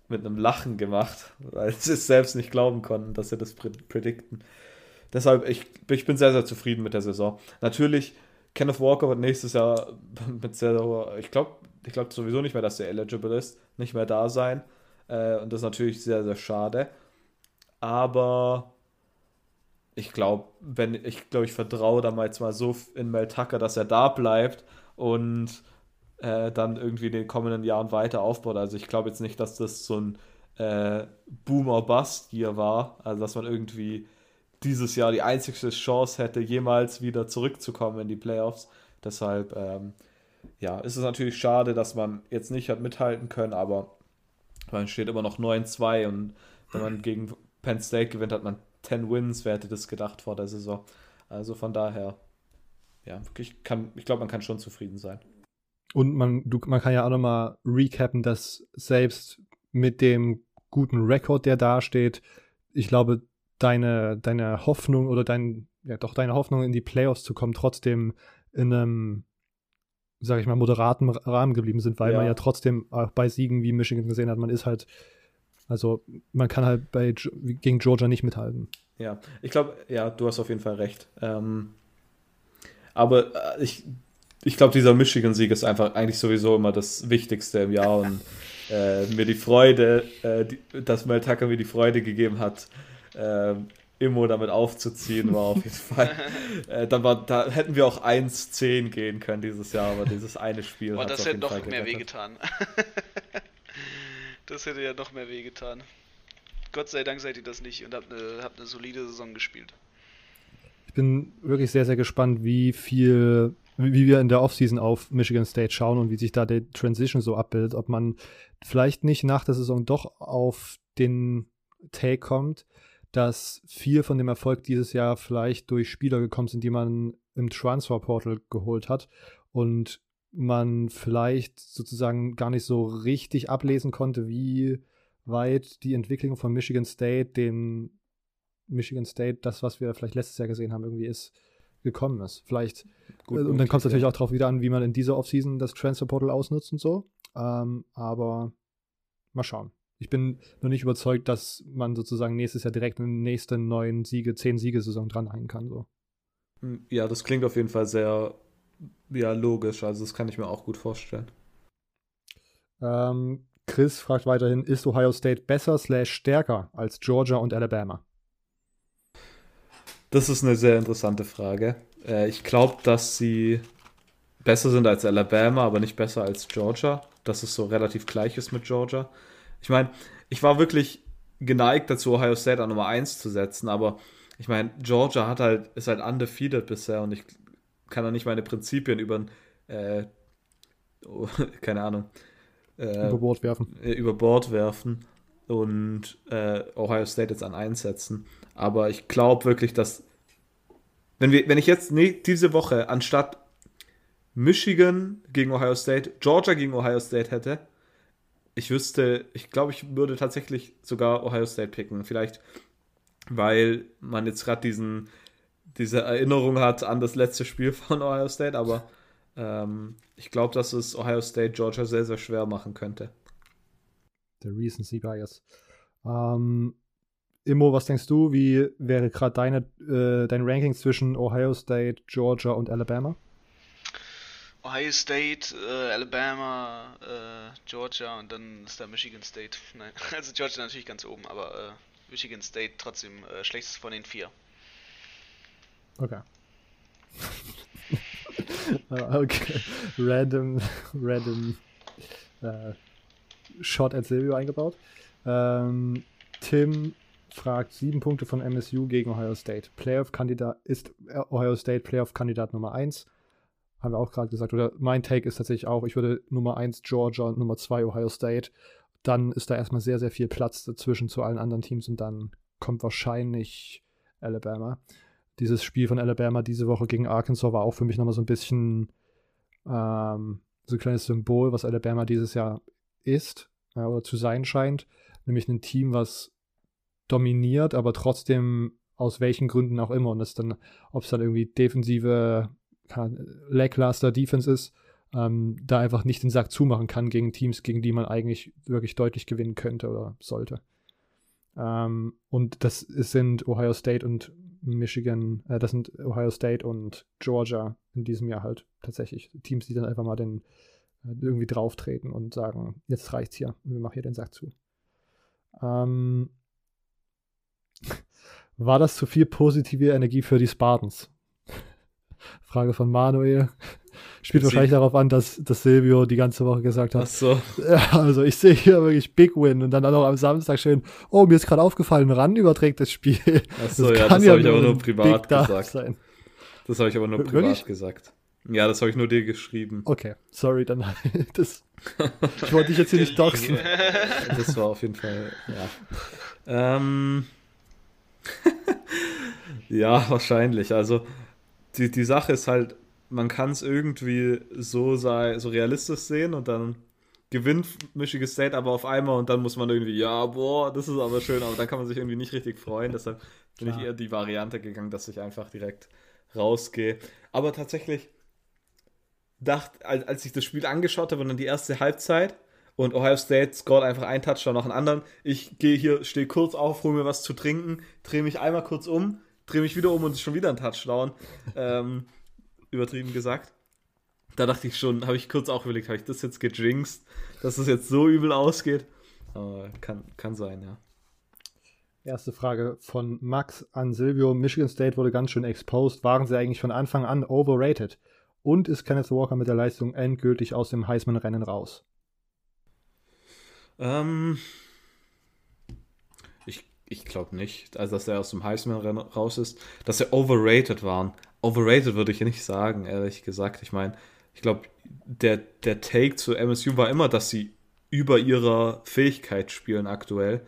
mit einem Lachen gemacht, weil sie es selbst nicht glauben konnten, dass sie das predikten. Deshalb, ich, ich bin sehr, sehr zufrieden mit der Saison. Natürlich, Kenneth Walker wird nächstes Jahr mit sehr, sehr ich glaube ich glaub sowieso nicht mehr, dass er eligible ist, nicht mehr da sein. Äh, und das ist natürlich sehr, sehr schade. Aber ich glaube, wenn ich glaube, ich vertraue damals mal so in Mel Tucker, dass er da bleibt und äh, dann irgendwie in den kommenden Jahren weiter aufbaut. Also ich glaube jetzt nicht, dass das so ein äh, Boomer-Bust hier war, also dass man irgendwie dieses Jahr die einzigste Chance hätte, jemals wieder zurückzukommen in die Playoffs. Deshalb, ähm, ja, ist es natürlich schade, dass man jetzt nicht hat mithalten können, aber man steht immer noch 9-2 und wenn man gegen Penn State gewinnt, hat man 10 Wins, wer hätte das gedacht vor der Saison. Also von daher, ja, ich, ich glaube, man kann schon zufrieden sein. Und man, du, man kann ja auch nochmal recappen, dass selbst mit dem guten Rekord, der dasteht, ich glaube, deine, deine Hoffnung oder dein, ja doch deine Hoffnung in die Playoffs zu kommen, trotzdem in einem, sag ich mal, moderaten Rahmen geblieben sind, weil ja. man ja trotzdem auch bei Siegen wie Michigan gesehen hat, man ist halt, also man kann halt bei gegen Georgia nicht mithalten. Ja, ich glaube, ja, du hast auf jeden Fall recht. Ähm, aber äh, ich ich glaube, dieser Michigan-Sieg ist einfach eigentlich sowieso immer das Wichtigste im Jahr und äh, mir die Freude, äh, die, dass Mel Tucker mir die Freude gegeben hat, äh, Immo damit aufzuziehen, war auf jeden Fall. Äh, dann war, da hätten wir auch 1-10 gehen können dieses Jahr, aber dieses eine Spiel. Und das hätte noch mehr wehgetan. das hätte ja noch mehr wehgetan. Gott sei Dank seid ihr das nicht und habt eine, habt eine solide Saison gespielt. Ich bin wirklich sehr, sehr gespannt, wie viel wie wir in der Offseason auf Michigan State schauen und wie sich da die Transition so abbildet, ob man vielleicht nicht nach der Saison doch auf den Take kommt, dass viel von dem Erfolg dieses Jahr vielleicht durch Spieler gekommen sind, die man im Transfer Portal geholt hat und man vielleicht sozusagen gar nicht so richtig ablesen konnte, wie weit die Entwicklung von Michigan State, dem Michigan State, das, was wir vielleicht letztes Jahr gesehen haben, irgendwie ist gekommen ist. Vielleicht, Gut, und dann kommt es natürlich auch darauf wieder an, wie man in dieser Offseason das Transfer Portal ausnutzt und so. Ähm, aber mal schauen. Ich bin noch nicht überzeugt, dass man sozusagen nächstes Jahr direkt eine nächste neuen Siege, zehn Siegesaison dranhängen kann. So. Hm, ja, das klingt auf jeden Fall sehr ja, logisch. Also das kann ich mir auch gut vorstellen. Ähm, Chris fragt weiterhin, ist Ohio State besser slash stärker als Georgia und Alabama? Das ist eine sehr interessante Frage. Äh, ich glaube, dass sie besser sind als Alabama, aber nicht besser als Georgia. Dass es so relativ gleich ist mit Georgia. Ich meine, ich war wirklich geneigt dazu, Ohio State an Nummer 1 zu setzen, aber ich meine, Georgia hat halt, ist halt undefeated bisher und ich kann da nicht meine Prinzipien über äh, oh, keine Ahnung, äh, über Bord werfen. Äh, über Bord werfen und äh, Ohio State jetzt an einsetzen. Aber ich glaube wirklich, dass wenn, wir, wenn ich jetzt nee, diese Woche anstatt Michigan gegen Ohio State, Georgia gegen Ohio State hätte, ich wüsste, ich glaube, ich würde tatsächlich sogar Ohio State picken. Vielleicht, weil man jetzt gerade diesen diese Erinnerung hat an das letzte Spiel von Ohio State, aber ähm, ich glaube, dass es Ohio State Georgia sehr, sehr schwer machen könnte. Der Recency Bias. Ähm, Immo, was denkst du, wie wäre gerade deine äh, dein Ranking zwischen Ohio State, Georgia und Alabama? Ohio State, äh, Alabama, äh, Georgia und dann ist da Michigan State. Nein, also Georgia natürlich ganz oben, aber äh, Michigan State trotzdem äh, schlechtest von den vier. Okay. okay. Random, random äh, Shot at Silvio eingebaut. Ähm, Tim fragt sieben Punkte von MSU gegen Ohio State. Playoff-Kandidat ist Ohio State Playoff-Kandidat Nummer 1. Haben wir auch gerade gesagt. Oder mein Take ist tatsächlich auch, ich würde Nummer 1 Georgia und Nummer 2 Ohio State. Dann ist da erstmal sehr, sehr viel Platz dazwischen zu allen anderen Teams und dann kommt wahrscheinlich Alabama dieses Spiel von Alabama diese Woche gegen Arkansas war auch für mich nochmal so ein bisschen ähm, so ein kleines Symbol, was Alabama dieses Jahr ist äh, oder zu sein scheint. Nämlich ein Team, was dominiert, aber trotzdem aus welchen Gründen auch immer. Und das dann, ob es dann irgendwie defensive, lackluster Defense ist, ähm, da einfach nicht den Sack zumachen kann gegen Teams, gegen die man eigentlich wirklich deutlich gewinnen könnte oder sollte. Ähm, und das sind Ohio State und Michigan, äh, das sind Ohio State und Georgia in diesem Jahr halt tatsächlich Teams, die dann einfach mal den äh, irgendwie drauftreten und sagen, jetzt reicht's hier und wir machen hier den Sack zu. Ähm, war das zu viel positive Energie für die Spartans? Frage von Manuel. Spielt wahrscheinlich darauf an, dass, dass Silvio die ganze Woche gesagt hat. Ach so. Ja, also ich sehe hier wirklich Big Win und dann auch am Samstag schön, oh, mir ist gerade aufgefallen, ran überträgt das Spiel. Ach so, das ja, das ja habe ich aber nur privat gesagt. Sein. Das habe ich aber nur privat wirklich? gesagt. Ja, das habe ich nur dir geschrieben. Okay, sorry, dann das. ich wollte dich jetzt hier nicht doxen. Das war auf jeden Fall, ja. Ähm, ja, wahrscheinlich. Also die, die Sache ist halt, man kann es irgendwie so, sei, so realistisch sehen und dann gewinnt Michigan State aber auf einmal und dann muss man irgendwie, ja, boah, das ist aber schön, aber dann kann man sich irgendwie nicht richtig freuen. Deshalb bin Klar. ich eher die Variante gegangen, dass ich einfach direkt rausgehe. Aber tatsächlich dachte, als, als ich das Spiel angeschaut habe und dann die erste Halbzeit und Ohio State scored einfach einen Touchdown nach dem anderen. Ich gehe hier, stehe kurz auf, hole mir was zu trinken, drehe mich einmal kurz um, drehe mich wieder um und schon wieder ein Touchdown. ähm, übertrieben gesagt. Da dachte ich schon, habe ich kurz auch überlegt, habe ich das jetzt gejinxt, dass es jetzt so übel ausgeht? Aber kann, kann sein, ja. Erste Frage von Max an Silvio. Michigan State wurde ganz schön exposed. Waren sie eigentlich von Anfang an overrated? Und ist Kenneth Walker mit der Leistung endgültig aus dem Heisman-Rennen raus? Ähm, ich ich glaube nicht, also dass er aus dem Heisman-Rennen raus ist. Dass er overrated waren overrated würde ich nicht sagen, ehrlich gesagt. Ich meine, ich glaube, der, der Take zu MSU war immer, dass sie über ihrer Fähigkeit spielen aktuell.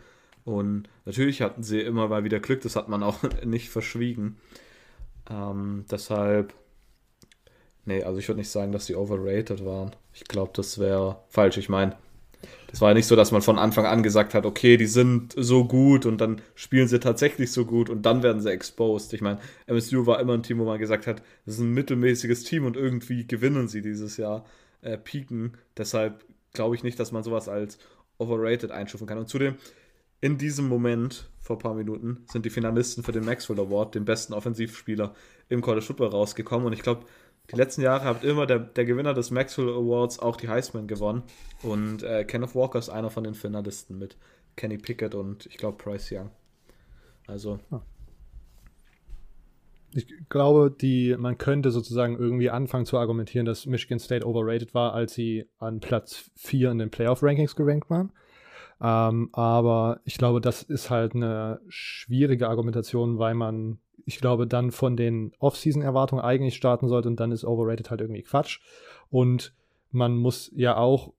Und natürlich hatten sie immer mal wieder Glück, das hat man auch nicht verschwiegen. Ähm, deshalb, nee, also ich würde nicht sagen, dass sie overrated waren. Ich glaube, das wäre falsch. Ich meine, das war ja nicht so, dass man von Anfang an gesagt hat, okay, die sind so gut und dann spielen sie tatsächlich so gut und dann werden sie exposed. Ich meine, MSU war immer ein Team, wo man gesagt hat, das ist ein mittelmäßiges Team und irgendwie gewinnen sie dieses Jahr, äh, pieken. Deshalb glaube ich nicht, dass man sowas als overrated einstufen kann. Und zudem, in diesem Moment, vor ein paar Minuten, sind die Finalisten für den Maxwell Award, den besten Offensivspieler im College Football, rausgekommen. Und ich glaube, die letzten Jahre hat immer der, der Gewinner des Maxwell Awards auch die Heisman gewonnen. Und äh, Kenneth Walker ist einer von den Finalisten mit Kenny Pickett und ich glaube Bryce Young. Also. Ah. Ich glaube, die, man könnte sozusagen irgendwie anfangen zu argumentieren, dass Michigan State overrated war, als sie an Platz 4 in den Playoff-Rankings gerankt waren. Ähm, aber ich glaube, das ist halt eine schwierige Argumentation, weil man ich glaube, dann von den Off-Season-Erwartungen eigentlich starten sollte und dann ist Overrated halt irgendwie Quatsch. Und man muss ja auch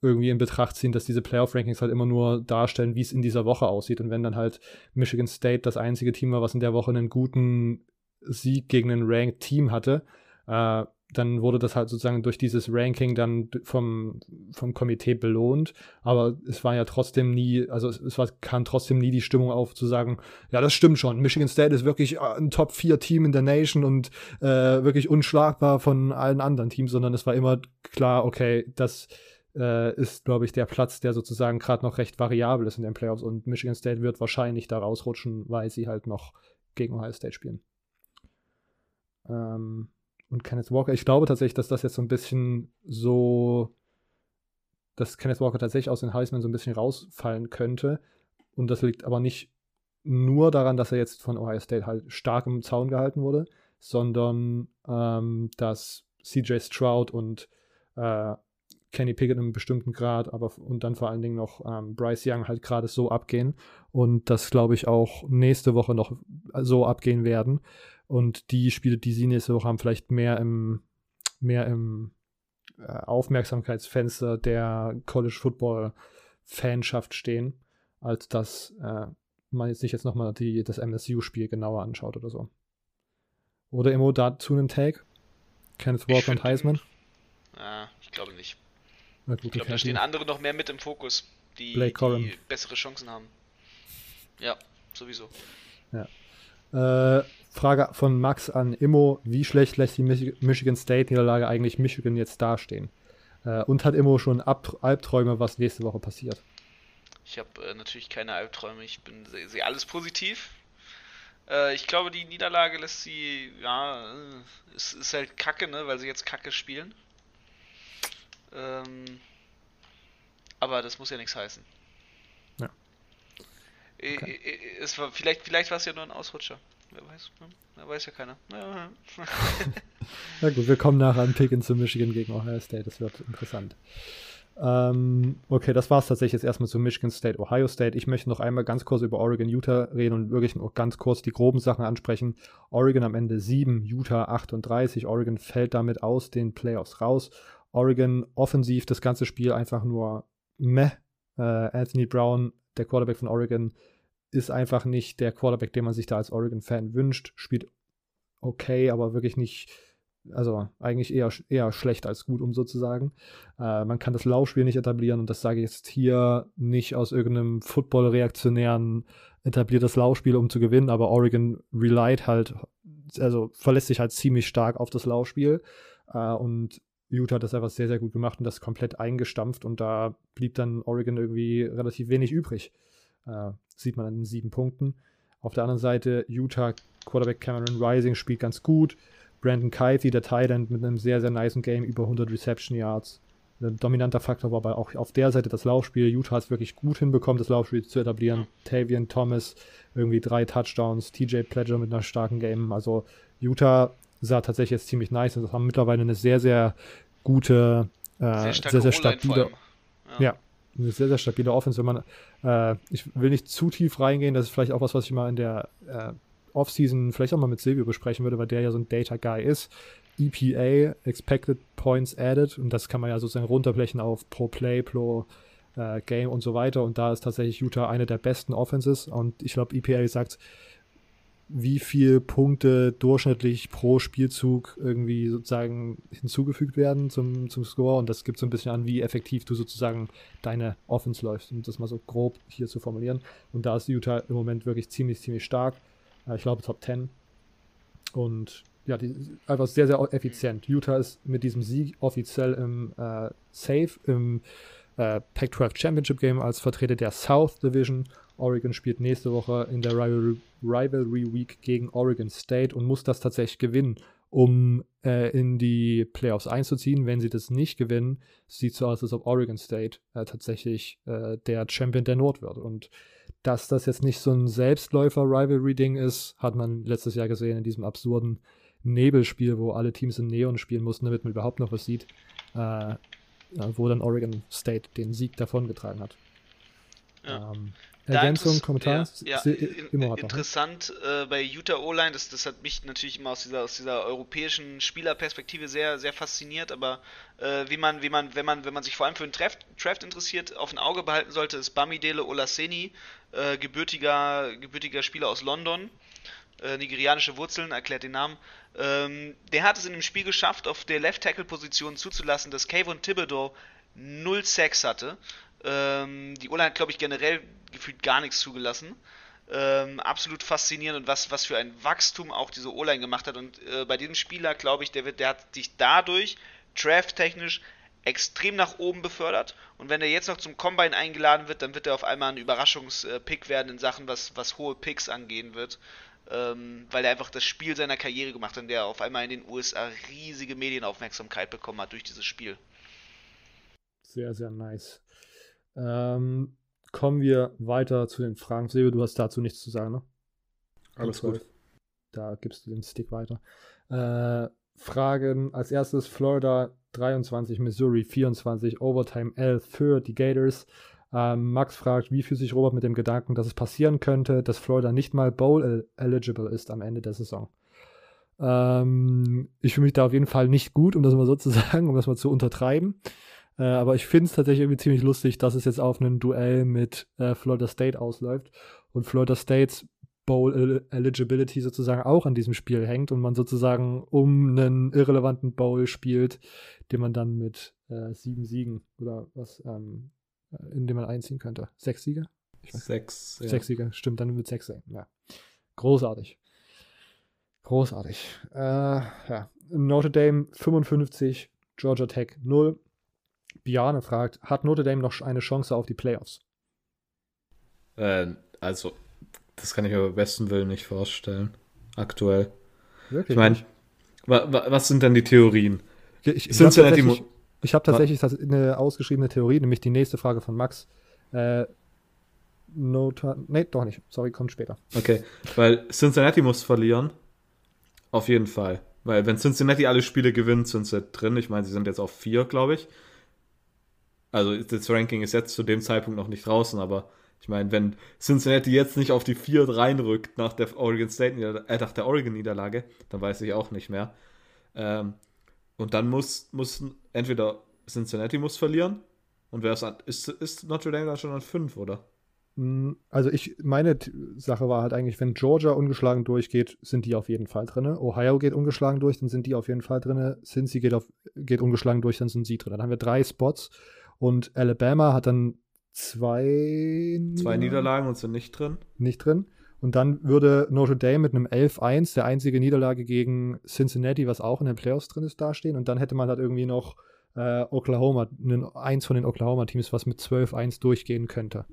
irgendwie in Betracht ziehen, dass diese Playoff-Rankings halt immer nur darstellen, wie es in dieser Woche aussieht. Und wenn dann halt Michigan State das einzige Team war, was in der Woche einen guten Sieg gegen ein Ranked-Team hatte, äh, dann wurde das halt sozusagen durch dieses Ranking dann vom, vom Komitee belohnt. Aber es war ja trotzdem nie, also es, es war, kam trotzdem nie die Stimmung auf zu sagen, ja, das stimmt schon. Michigan State ist wirklich äh, ein Top-4-Team in der Nation und äh, wirklich unschlagbar von allen anderen Teams, sondern es war immer klar, okay, das äh, ist, glaube ich, der Platz, der sozusagen gerade noch recht variabel ist in den Playoffs und Michigan State wird wahrscheinlich da rausrutschen, weil sie halt noch gegen Ohio State spielen. Ähm, und Kenneth Walker. Ich glaube tatsächlich, dass das jetzt so ein bisschen so, dass Kenneth Walker tatsächlich aus den Heisman so ein bisschen rausfallen könnte. Und das liegt aber nicht nur daran, dass er jetzt von Ohio State halt stark im Zaun gehalten wurde, sondern ähm, dass CJ Stroud und äh, Kenny Pickett in einem bestimmten Grad, aber und dann vor allen Dingen noch ähm, Bryce Young halt gerade so abgehen und das glaube ich auch nächste Woche noch so abgehen werden. Und die Spiele, die sie nächste Woche haben, vielleicht mehr im, mehr im äh, Aufmerksamkeitsfenster der College Football Fanschaft stehen, als dass äh, man jetzt nicht jetzt nochmal das MSU-Spiel genauer anschaut oder so. Oder Emo dazu einen Tag? Kenneth Walker und Heisman? Ah, ich glaube nicht. Gut, ich glaube, da stehen andere noch mehr mit im Fokus, die, die bessere Chancen haben. Ja, sowieso. Ja. Äh, Frage von Max an Immo: Wie schlecht lässt die Mich Michigan State-Niederlage eigentlich Michigan jetzt dastehen? Äh, und hat Immo schon Ab Albträume, was nächste Woche passiert? Ich habe äh, natürlich keine Albträume, ich bin sehe seh alles positiv. Äh, ich glaube, die Niederlage lässt sie, ja, es ist halt kacke, ne, weil sie jetzt kacke spielen. Ähm, aber das muss ja nichts heißen. Ja. Äh, okay. Äh, es war, vielleicht, vielleicht war es ja nur ein Ausrutscher. Wer weiß, ne? Da weiß ja keiner. Na gut, wir kommen nachher an Pickens zu Michigan gegen Ohio State. Das wird interessant. Ähm, okay, das war es tatsächlich jetzt erstmal zu Michigan State, Ohio State. Ich möchte noch einmal ganz kurz über Oregon, Utah reden und wirklich noch ganz kurz die groben Sachen ansprechen. Oregon am Ende 7, Utah 38. Oregon fällt damit aus den Playoffs raus. Oregon offensiv das ganze Spiel einfach nur meh. Äh, Anthony Brown, der Quarterback von Oregon, ist einfach nicht der Quarterback, den man sich da als Oregon-Fan wünscht. Spielt okay, aber wirklich nicht, also eigentlich eher, eher schlecht als gut, um so zu sagen. Äh, man kann das Laufspiel nicht etablieren und das sage ich jetzt hier nicht aus irgendeinem Football-reaktionären etabliert das Laufspiel, um zu gewinnen, aber Oregon relied halt, also verlässt sich halt ziemlich stark auf das Laufspiel äh, und Utah hat das einfach sehr, sehr gut gemacht und das komplett eingestampft und da blieb dann Oregon irgendwie relativ wenig übrig. Äh, sieht man an den sieben Punkten. Auf der anderen Seite Utah Quarterback Cameron Rising spielt ganz gut. Brandon Kitey, der Thailand, mit einem sehr, sehr niceen Game, über 100 Reception Yards. Ein dominanter Faktor war aber auch auf der Seite das Laufspiel. Utah hat es wirklich gut hinbekommen, das Laufspiel zu etablieren. Tavian Thomas, irgendwie drei Touchdowns. TJ Pledger mit einer starken Game. Also Utah sah tatsächlich jetzt ziemlich nice und haben mittlerweile eine sehr, sehr gute, äh, sehr, sehr, sehr stabile. Ja. ja eine sehr, sehr stabile Offense. Wenn man, äh, ich will nicht zu tief reingehen, das ist vielleicht auch was, was ich mal in der äh, Offseason vielleicht auch mal mit Silvio besprechen würde, weil der ja so ein Data Guy ist. EPA, Expected Points Added, und das kann man ja sozusagen runterblechen auf pro Play, pro äh, Game und so weiter. Und da ist tatsächlich Utah eine der besten Offenses. Und ich glaube, EPA sagt, wie viel Punkte durchschnittlich pro Spielzug irgendwie sozusagen hinzugefügt werden zum, zum Score. Und das gibt so ein bisschen an, wie effektiv du sozusagen deine Offense läufst, um das mal so grob hier zu formulieren. Und da ist Utah im Moment wirklich ziemlich, ziemlich stark. Äh, ich glaube Top 10. Und ja, die, einfach sehr, sehr effizient. Utah ist mit diesem Sieg offiziell im äh, Safe, im äh, Pac-12 Championship Game als Vertreter der South Division. Oregon spielt nächste Woche in der Rivalry, Rivalry Week gegen Oregon State und muss das tatsächlich gewinnen, um äh, in die Playoffs einzuziehen. Wenn sie das nicht gewinnen, sieht so aus, als ob Oregon State äh, tatsächlich äh, der Champion der Nord wird. Und dass das jetzt nicht so ein Selbstläufer-Rivalry-Ding ist, hat man letztes Jahr gesehen in diesem absurden Nebelspiel, wo alle Teams in Neon spielen mussten, damit man überhaupt noch was sieht, äh, wo dann Oregon State den Sieg davongetragen hat. Ja. Ähm, Ergänzung, Kommentar? Ja, ja in, interessant äh, bei Utah O-Line, das, das hat mich natürlich immer aus dieser, aus dieser europäischen Spielerperspektive sehr, sehr fasziniert, aber äh, wie man, wie man, wenn man, wenn man sich vor allem für den Draft, Draft interessiert, auf ein Auge behalten sollte, ist Bamidele Olaseni, äh, gebürtiger, gebürtiger Spieler aus London, äh, nigerianische Wurzeln, erklärt den Namen. Ähm, der hat es in dem Spiel geschafft, auf der Left-Tackle-Position zuzulassen, dass Kayvon Thibodeau null Sex hatte. Ähm, die O-Line hat, glaube ich, generell gefühlt gar nichts zugelassen. Ähm, absolut faszinierend und was, was für ein Wachstum auch diese O-Line gemacht hat. Und äh, bei diesem Spieler, glaube ich, der, wird, der hat sich dadurch drafttechnisch extrem nach oben befördert. Und wenn er jetzt noch zum Combine eingeladen wird, dann wird er auf einmal ein Überraschungspick werden in Sachen, was, was hohe Picks angehen wird. Ähm, weil er einfach das Spiel seiner Karriere gemacht hat und der auf einmal in den USA riesige Medienaufmerksamkeit bekommen hat durch dieses Spiel. Sehr, sehr nice. Ähm, kommen wir weiter zu den Fragen. Silvio, du hast dazu nichts zu sagen, ne? Alles gut. Da gibst du den Stick weiter. Äh, Fragen als erstes Florida 23, Missouri 24, Overtime 11 für die Gators. Ähm, Max fragt, wie fühlt sich Robert mit dem Gedanken, dass es passieren könnte, dass Florida nicht mal Bowl-eligible ist am Ende der Saison? Ähm, ich fühle mich da auf jeden Fall nicht gut, um das mal so zu sagen, um das mal zu untertreiben. Äh, aber ich finde es tatsächlich irgendwie ziemlich lustig, dass es jetzt auf ein Duell mit äh, Florida State ausläuft und Florida States Bowl Eligibility sozusagen auch an diesem Spiel hängt und man sozusagen um einen irrelevanten Bowl spielt, den man dann mit äh, sieben Siegen oder was, ähm, äh, in dem man einziehen könnte. Sechs Siege? Sechs. Ja. Sechs Siege, stimmt, dann mit sechs. Ja. Großartig. Großartig. Äh, ja. Notre Dame 55, Georgia Tech 0. Biane fragt, hat Notre Dame noch eine Chance auf die Playoffs? Äh, also, das kann ich mir beim besten Willen nicht vorstellen. Aktuell. Wirklich? Ich meine, wa wa was sind denn die Theorien? Ich, ich Cincinnati ich habe tatsächlich eine ausgeschriebene Theorie, nämlich die nächste Frage von Max. Äh, Nota, nee, doch nicht. Sorry, kommt später. Okay, weil Cincinnati muss verlieren. Auf jeden Fall. Weil wenn Cincinnati alle Spiele gewinnt, sind sie drin. Ich meine, sie sind jetzt auf vier, glaube ich. Also das Ranking ist jetzt zu dem Zeitpunkt noch nicht draußen, aber ich meine, wenn Cincinnati jetzt nicht auf die vier reinrückt nach der Oregon State äh, nach der Oregon Niederlage, dann weiß ich auch nicht mehr. Ähm, und dann muss, muss entweder Cincinnati muss verlieren und wer ist, ist, ist Notre Dame dann schon an 5, oder? Mm, also ich, meine Sache war halt eigentlich, wenn Georgia ungeschlagen durchgeht, sind die auf jeden Fall drin. Ohio geht ungeschlagen durch, dann sind die auf jeden Fall drin. Cincy geht, auf, geht ungeschlagen durch, dann sind sie drin. Dann haben wir drei Spots und Alabama hat dann zwei, zwei Niederlagen und sind nicht drin. Nicht drin. Und dann würde Notre Dame mit einem 11-1, der einzige Niederlage gegen Cincinnati, was auch in den Playoffs drin ist, dastehen. Und dann hätte man halt irgendwie noch äh, Oklahoma, eins von den Oklahoma-Teams, was mit 12-1 durchgehen könnte.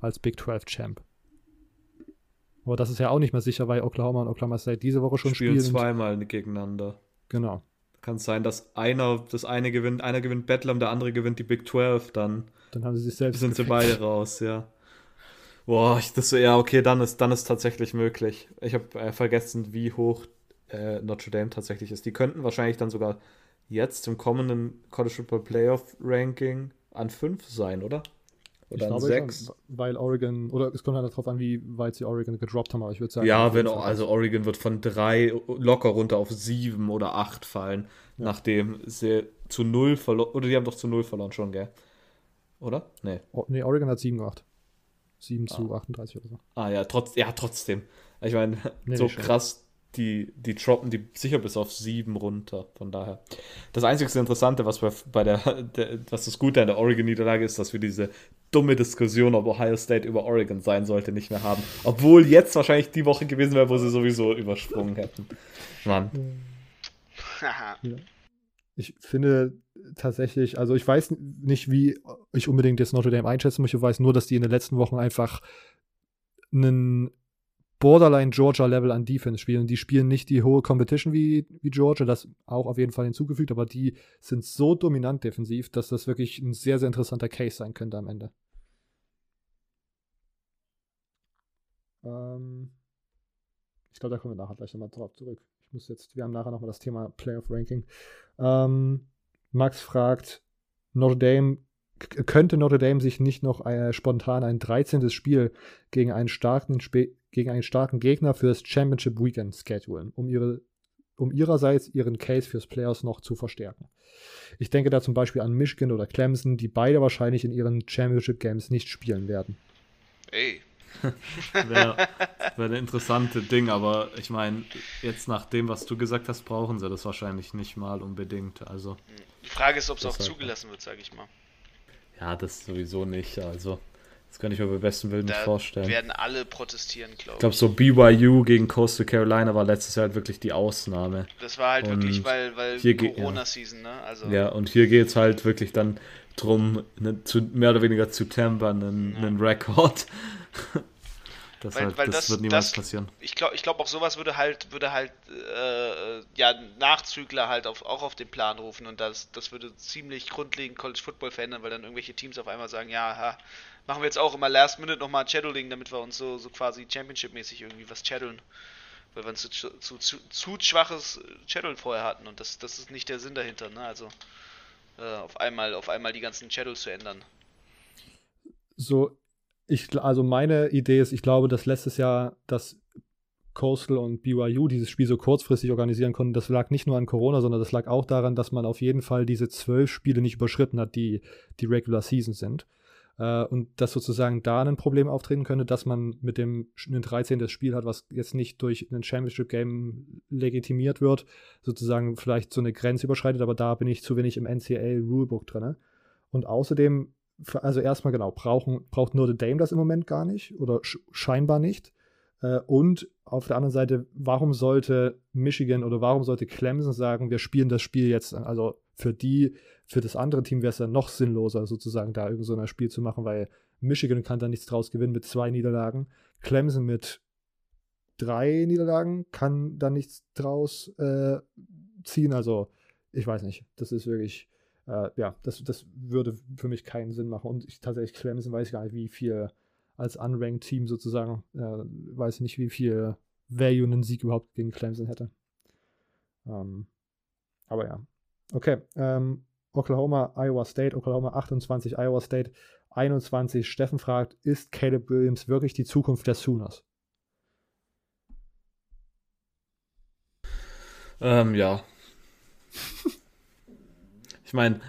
Als Big 12 Champ. Aber das ist ja auch nicht mehr sicher, weil Oklahoma und Oklahoma State diese Woche schon spielen. Spielen zweimal gegeneinander. Genau. Kann es sein, dass einer das eine gewinnt, einer gewinnt Bedlam, der andere gewinnt die Big 12, dann, dann haben sie sich selbst sind gefickt. sie beide raus, ja. Boah, ich, das, ja, okay, dann ist, dann ist tatsächlich möglich. Ich habe äh, vergessen, wie hoch äh, Notre Dame tatsächlich ist. Die könnten wahrscheinlich dann sogar jetzt im kommenden College Football Playoff Ranking an 5 sein, oder? Oder ich an 6. Weil Oregon, oder es kommt halt darauf an, wie weit sie Oregon gedroppt haben, aber ich würde sagen. Ja, wenn, also Oregon wird von 3 locker runter auf 7 oder 8 fallen, ja. nachdem sie zu 0 verloren, oder die haben doch zu 0 verloren schon, gell? Oder? Nee. Oh, nee, Oregon hat 7 gemacht. 7 ah. zu 38 oder so. Ah ja, trotz, ja trotzdem. Ich meine, nee, so krass, die, die droppen die sicher bis auf 7 runter. Von daher. Das einzige Interessante, was bei, bei der, der, was das Gute an der Oregon-Niederlage ist, dass wir diese dumme Diskussion, ob Ohio State über Oregon sein sollte, nicht mehr haben. Obwohl jetzt wahrscheinlich die Woche gewesen wäre, wo sie sowieso übersprungen hätten. Mann. ja. ich finde tatsächlich, also ich weiß nicht, wie ich unbedingt jetzt Notre Dame einschätzen möchte, ich weiß nur, dass die in den letzten Wochen einfach einen Borderline Georgia Level an Defense spielen. Die spielen nicht die hohe Competition wie, wie Georgia, das auch auf jeden Fall hinzugefügt, aber die sind so dominant defensiv, dass das wirklich ein sehr, sehr interessanter Case sein könnte am Ende. Ähm ich glaube, da kommen wir nachher gleich nochmal drauf zurück. Ich muss jetzt, wir haben nachher nochmal das Thema Playoff Ranking. Ähm, Max fragt, Notre Dame könnte Notre Dame sich nicht noch äh, spontan ein 13. Spiel gegen einen starken, gegen einen starken Gegner fürs Championship Weekend schedulen, um, ihre, um ihrerseits ihren Case fürs Playoffs noch zu verstärken. Ich denke da zum Beispiel an Michigan oder Clemson, die beide wahrscheinlich in ihren Championship Games nicht spielen werden. Ey. Wäre wär ein interessantes Ding, aber ich meine, jetzt nach dem, was du gesagt hast, brauchen sie das wahrscheinlich nicht mal unbedingt. Also, Die Frage ist, ob es auch zugelassen wird, sage ich mal. Ja, das sowieso nicht. Also, das kann ich mir bei besten Willen nicht vorstellen. werden alle protestieren, glaube ich. Ich glaube, so BYU gegen Coastal Carolina war letztes Jahr halt wirklich die Ausnahme. Das war halt und wirklich, weil, weil Corona-Season, ne? Also ja, und hier geht es halt wirklich dann drum, ne, zu, mehr oder weniger zu tempern, einen, ja. einen Rekord. Das, weil, halt, weil das, das, wird niemals das, passieren. Ich glaube ich glaub auch sowas würde halt, würde halt äh, ja, Nachzügler halt auf, auch auf den Plan rufen und das, das würde ziemlich grundlegend College Football verändern, weil dann irgendwelche Teams auf einmal sagen, ja, ha, machen wir jetzt auch immer Last Minute nochmal ein Shadowing, damit wir uns so, so quasi Championship-mäßig irgendwie was shadowlen. Weil wir ein zu, zu, zu, zu schwaches Shadowing vorher hatten und das, das ist nicht der Sinn dahinter, ne? Also äh, auf einmal, auf einmal die ganzen Shadows zu ändern. So, ich, also meine Idee ist, ich glaube, dass letztes Jahr das Coastal und BYU dieses Spiel so kurzfristig organisieren konnten, das lag nicht nur an Corona, sondern das lag auch daran, dass man auf jeden Fall diese zwölf Spiele nicht überschritten hat, die die Regular Season sind. Äh, und dass sozusagen da ein Problem auftreten könnte, dass man mit dem ein 13. Spiel hat, was jetzt nicht durch ein Championship-Game legitimiert wird, sozusagen vielleicht so eine Grenze überschreitet, aber da bin ich zu wenig im NCAA-Rulebook drin. Und außerdem also erstmal genau, brauchen, braucht Notre Dame das im Moment gar nicht oder sch scheinbar nicht. Äh, und auf der anderen Seite, warum sollte Michigan oder warum sollte Clemson sagen, wir spielen das Spiel jetzt? Also für die, für das andere Team wäre es dann noch sinnloser, sozusagen da irgend so ein Spiel zu machen, weil Michigan kann da nichts draus gewinnen mit zwei Niederlagen. Clemson mit drei Niederlagen kann da nichts draus äh, ziehen. Also ich weiß nicht. Das ist wirklich äh, ja, das, das würde für mich keinen Sinn machen. Und ich tatsächlich Clemson weiß gar nicht, wie viel als unranked Team sozusagen, äh, weiß ich nicht, wie viel Value ein Sieg überhaupt gegen Clemson hätte. Ähm, aber ja. Okay. Ähm, Oklahoma, Iowa State, Oklahoma 28, Iowa State 21. Steffen fragt, ist Caleb Williams wirklich die Zukunft der Sooners? Ähm, ja. Ich meine,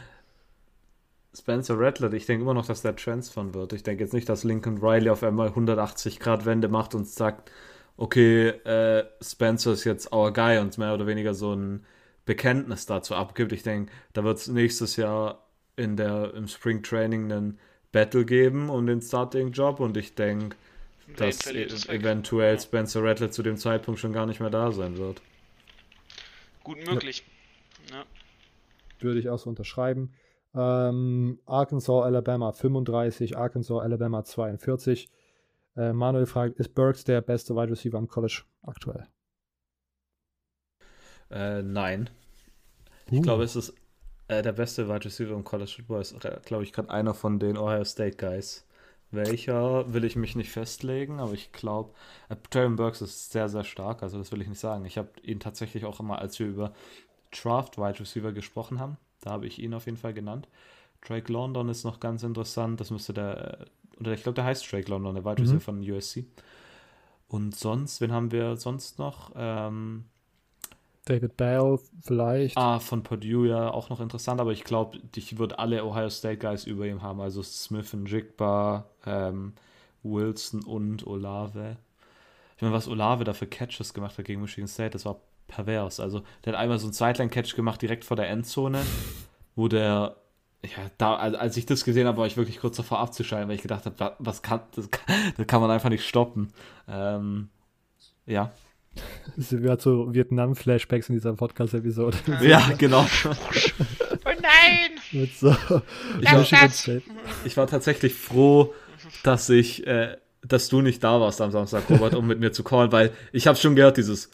Spencer Rattler, ich denke immer noch, dass der transfern wird. Ich denke jetzt nicht, dass Lincoln Riley auf einmal 180 Grad Wende macht und sagt, okay, äh, Spencer ist jetzt our guy und mehr oder weniger so ein Bekenntnis dazu abgibt. Ich denke, da wird es nächstes Jahr in der, im Spring Training einen Battle geben und den Starting Job und ich denke, dass e eventuell Spencer Rattler zu dem Zeitpunkt schon gar nicht mehr da sein wird. Gut möglich. Ja würde ich auch so unterschreiben. Ähm, Arkansas, Alabama 35, Arkansas, Alabama 42. Äh, Manuel fragt, ist Burks der beste Wide Receiver am College aktuell? Äh, nein. Ich uh. glaube, es ist äh, der beste Wide Receiver im College Football ist, glaube ich, gerade einer von den Ohio State Guys. Welcher will ich mich nicht festlegen, aber ich glaube, äh, Traven Burks ist sehr, sehr stark, also das will ich nicht sagen. Ich habe ihn tatsächlich auch immer, als wir über Draft Wide Receiver gesprochen haben. Da habe ich ihn auf jeden Fall genannt. Drake London ist noch ganz interessant. Das müsste der, oder ich glaube, der heißt Drake London, der Wide Receiver mhm. von USC. Und sonst, wen haben wir sonst noch? Ähm, David Bell vielleicht. Ah, von Purdue ja auch noch interessant, aber ich glaube, ich würde alle Ohio State Guys über ihm haben. Also Smith und Jigba, ähm, Wilson und Olave. Ich meine, was Olave da für Catches gemacht hat gegen Michigan State, das war pervers. Also, der hat einmal so einen Sideline-Catch gemacht direkt vor der Endzone, wo der, ja, da, als ich das gesehen habe, war ich wirklich kurz davor abzuschalten, weil ich gedacht habe, was kann, das kann, das kann man einfach nicht stoppen. Ähm, ja, Sie hat so Vietnam-Flashbacks in dieser Podcast-Episode. Ja, genau. Oh nein! Mit so Ich war, ich war tatsächlich froh, dass ich, äh, dass du nicht da warst am Samstag, Robert, um mit mir zu callen, weil ich habe schon gehört, dieses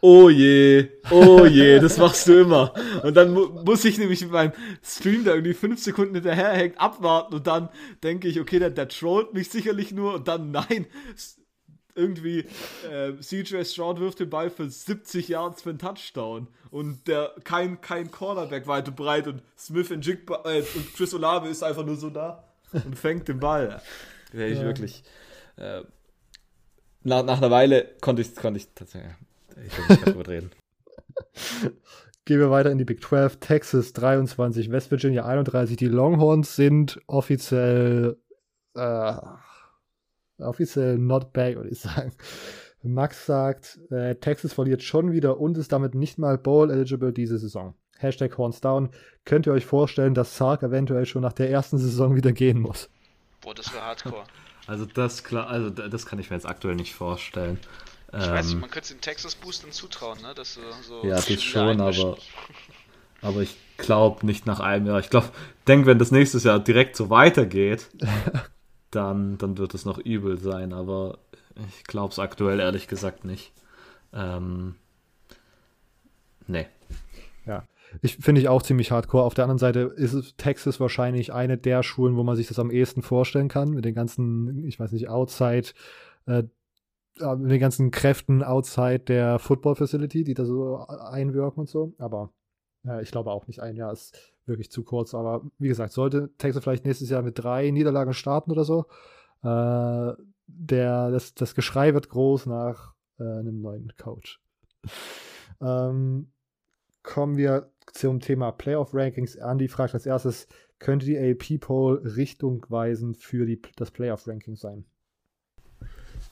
Oh je, oh je, das machst du immer. Und dann mu muss ich nämlich mit meinem Stream, der irgendwie fünf Sekunden hinterherhängt, abwarten und dann denke ich, okay, der, der trollt mich sicherlich nur und dann nein, irgendwie äh, CJ Stroud wirft den Ball für 70 Yards für einen Touchdown und der kein, kein Cornerback weit und breit und Smith und, Jigba, äh, und Chris Olave ist einfach nur so da und fängt den Ball. Wäre ich Ja. wirklich. Äh, nach, nach einer Weile konnte ich, konnte ich tatsächlich. Ich will nicht drüber reden. Gehen wir weiter in die Big 12. Texas 23, West Virginia 31. Die Longhorns sind offiziell äh, offiziell not back, würde ich sagen. Max sagt, äh, Texas verliert schon wieder und ist damit nicht mal Bowl-eligible diese Saison. Hashtag Horns down. Könnt ihr euch vorstellen, dass Sark eventuell schon nach der ersten Saison wieder gehen muss? Boah, das wäre hardcore. Also das klar, also da- das kann ich mir jetzt aktuell nicht vorstellen. Ich weiß nicht, Ähm, man könnte es den Texas Boostern zutrauen, ne? Dass so, so Ja, das schon, aber- aber ich glaube nicht nach einem Jahr. Ich glaube, denk, wenn das nächstes Jahr direkt so weitergeht, dann, dann wird es noch übel sein. Aber ich glaube es aktuell ehrlich gesagt nicht. Ähm, nee. Ich finde ich auch ziemlich hardcore. Auf der anderen Seite ist Texas wahrscheinlich eine der Schulen, wo man sich das am ehesten vorstellen kann, mit den ganzen, ich weiß nicht, Outside, äh, äh, mit den ganzen Kräften outside der Football Facility, die da so einwirken und so. Aber äh, ich glaube auch nicht, ein Jahr ist wirklich zu kurz. Aber wie gesagt, sollte Texas vielleicht nächstes Jahr mit drei Niederlagen starten oder so, äh, der, das, das Geschrei wird groß nach äh, einem neuen Coach. ähm, kommen wir zum Thema Playoff Rankings. Andy fragt als erstes, könnte die AP Poll richtungweisend für die, das Playoff Ranking sein?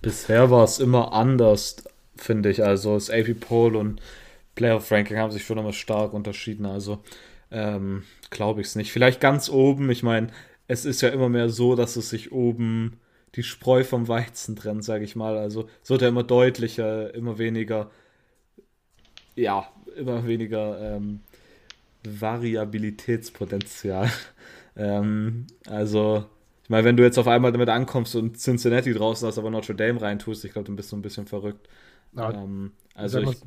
Bisher war es immer anders, finde ich. Also das AP Poll und Playoff Ranking haben sich schon immer stark unterschieden. Also ähm, glaube ich es nicht. Vielleicht ganz oben. Ich meine, es ist ja immer mehr so, dass es sich oben die Spreu vom Weizen trennt, sage ich mal. Also es wird ja immer deutlicher, immer weniger, ja, immer weniger ähm, Variabilitätspotenzial. ähm, also ich meine, wenn du jetzt auf einmal damit ankommst und Cincinnati draußen hast, aber Notre Dame reintust, ich glaube, dann bist du ein bisschen verrückt. Ja, ähm, also ich,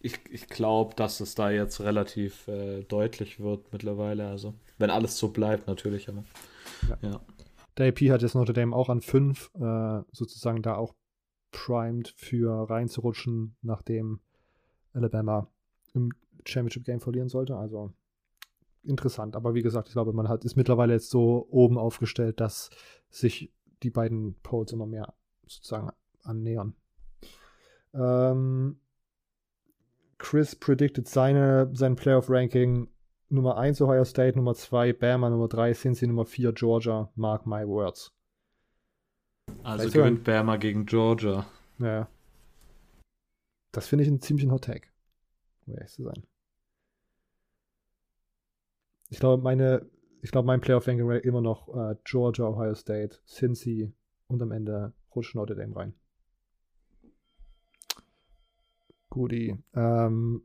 ich, ich glaube, dass es da jetzt relativ äh, deutlich wird mittlerweile. Also wenn alles so bleibt, natürlich, aber Ja. ja. Der AP hat jetzt Notre Dame auch an 5, äh, sozusagen da auch primed für reinzurutschen, nachdem Alabama im Championship Game verlieren sollte. Also interessant. Aber wie gesagt, ich glaube, man hat, ist mittlerweile jetzt so oben aufgestellt, dass sich die beiden Polls immer mehr sozusagen annähern. Ähm, Chris predicted seine, sein Playoff-Ranking Nummer 1 Ohio State, Nummer 2 Bama, Nummer 3 Cincy, Nummer 4 Georgia. Mark my words. Also Vielleicht gewinnt Bama gegen Georgia. Ja. Das finde ich einen ziemlichen Hot Take. Um ehrlich zu sein. Ich glaube, meine, ich glaube, mein Playoff-Ranking immer noch äh, Georgia, Ohio State, Cincy und am Ende rutscht Notre Dame rein. Guti. Ähm,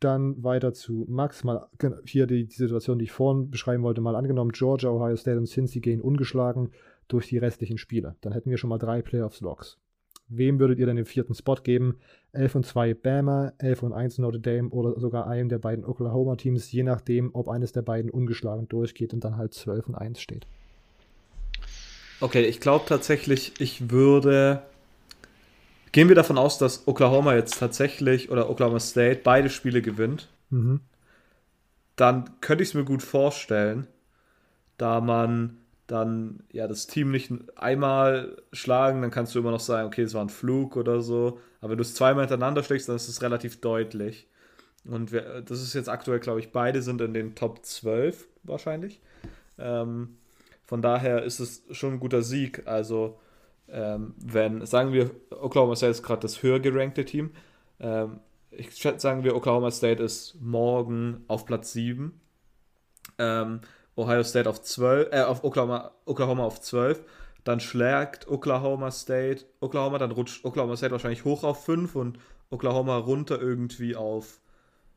dann weiter zu Max. Mal gen- hier die, die Situation, die ich vorhin beschreiben wollte, mal angenommen, Georgia, Ohio State und Cincy gehen ungeschlagen durch die restlichen Spiele. Dann hätten wir schon mal drei Playoffs-Logs. Wem würdet ihr denn den vierten Spot geben? 11 und 2 Bama, 11 und 1 Notre Dame oder sogar einem der beiden Oklahoma-Teams, je nachdem, ob eines der beiden ungeschlagen durchgeht und dann halt 12 und 1 steht. Okay, ich glaube tatsächlich, ich würde. Gehen wir davon aus, dass Oklahoma jetzt tatsächlich oder Oklahoma State beide Spiele gewinnt, Mhm. dann könnte ich es mir gut vorstellen, da man dann ja das Team nicht einmal schlagen, dann kannst du immer noch sagen, okay, es war ein Flug oder so. Aber wenn du es zweimal hintereinander schlägst, dann ist es relativ deutlich. Und wir, das ist jetzt aktuell, glaube ich, beide sind in den Top 12 wahrscheinlich. Ähm, von daher ist es schon ein guter Sieg. Also, ähm, wenn, sagen wir, Oklahoma State ist gerade das höher gerankte Team. Ähm, ich schätze, sagen wir, Oklahoma State ist morgen auf Platz 7. Ähm, Ohio State auf 12, äh, auf Oklahoma, Oklahoma auf 12. dann schlägt Oklahoma State Oklahoma, dann rutscht Oklahoma State wahrscheinlich hoch auf 5 und Oklahoma runter irgendwie auf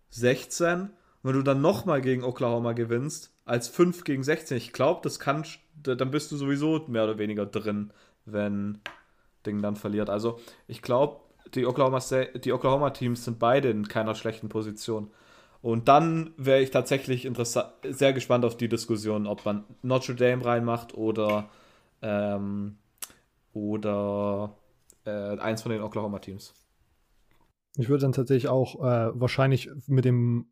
16. Und wenn du dann nochmal gegen Oklahoma gewinnst, als 5 gegen 16, ich glaube, das kann, dann bist du sowieso mehr oder weniger drin, wenn Ding dann verliert. Also ich glaube, die Oklahoma, die Oklahoma Teams sind beide in keiner schlechten Position. Und dann wäre ich tatsächlich sehr gespannt auf die Diskussion, ob man Notre Dame reinmacht oder, ähm, oder äh, eins von den Oklahoma Teams. Ich würde dann tatsächlich auch äh, wahrscheinlich mit dem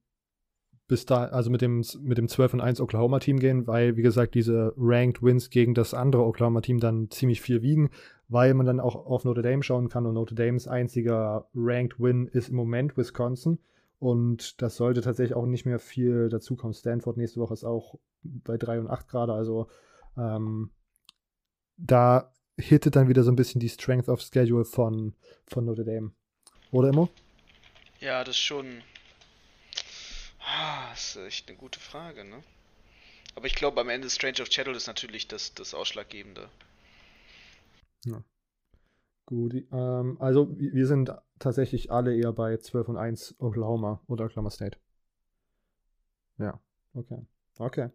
bis da, also mit dem, mit dem 12 und 1 Oklahoma-Team gehen, weil, wie gesagt, diese Ranked Wins gegen das andere Oklahoma-Team dann ziemlich viel wiegen, weil man dann auch auf Notre Dame schauen kann und Notre Dames einziger Ranked Win ist im Moment Wisconsin. Und das sollte tatsächlich auch nicht mehr viel dazukommen. Stanford nächste Woche ist auch bei 3 und 8 gerade, also ähm, da hittet dann wieder so ein bisschen die Strength of Schedule von, von Notre Dame. Oder Immo? Ja, das ist schon Ah, das ist echt eine gute Frage, ne? Aber ich glaube, am Ende Strange of Chattel ist natürlich das, das Ausschlaggebende. Ja. Gut, ähm, also wir sind tatsächlich alle eher bei 12 und 1 Oklahoma oder Oklahoma State. Ja, okay. Okay.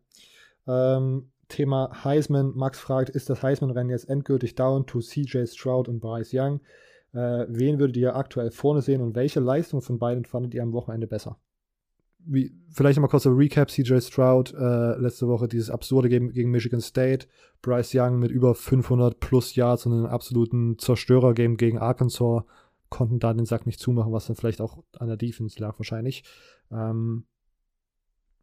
Ähm, Thema Heisman. Max fragt, ist das Heisman-Rennen jetzt endgültig down to CJ Stroud und Bryce Young? Äh, wen würdet ihr aktuell vorne sehen und welche Leistung von beiden fandet ihr am Wochenende besser? wie, vielleicht mal kurz ein Recap: CJ Stroud äh, letzte Woche dieses absurde Game gegen Michigan State, Bryce Young mit über 500 plus Yards und einem absoluten Zerstörer-Game gegen Arkansas konnten da den Sack nicht zumachen, was dann vielleicht auch an der Defense lag wahrscheinlich. Ähm,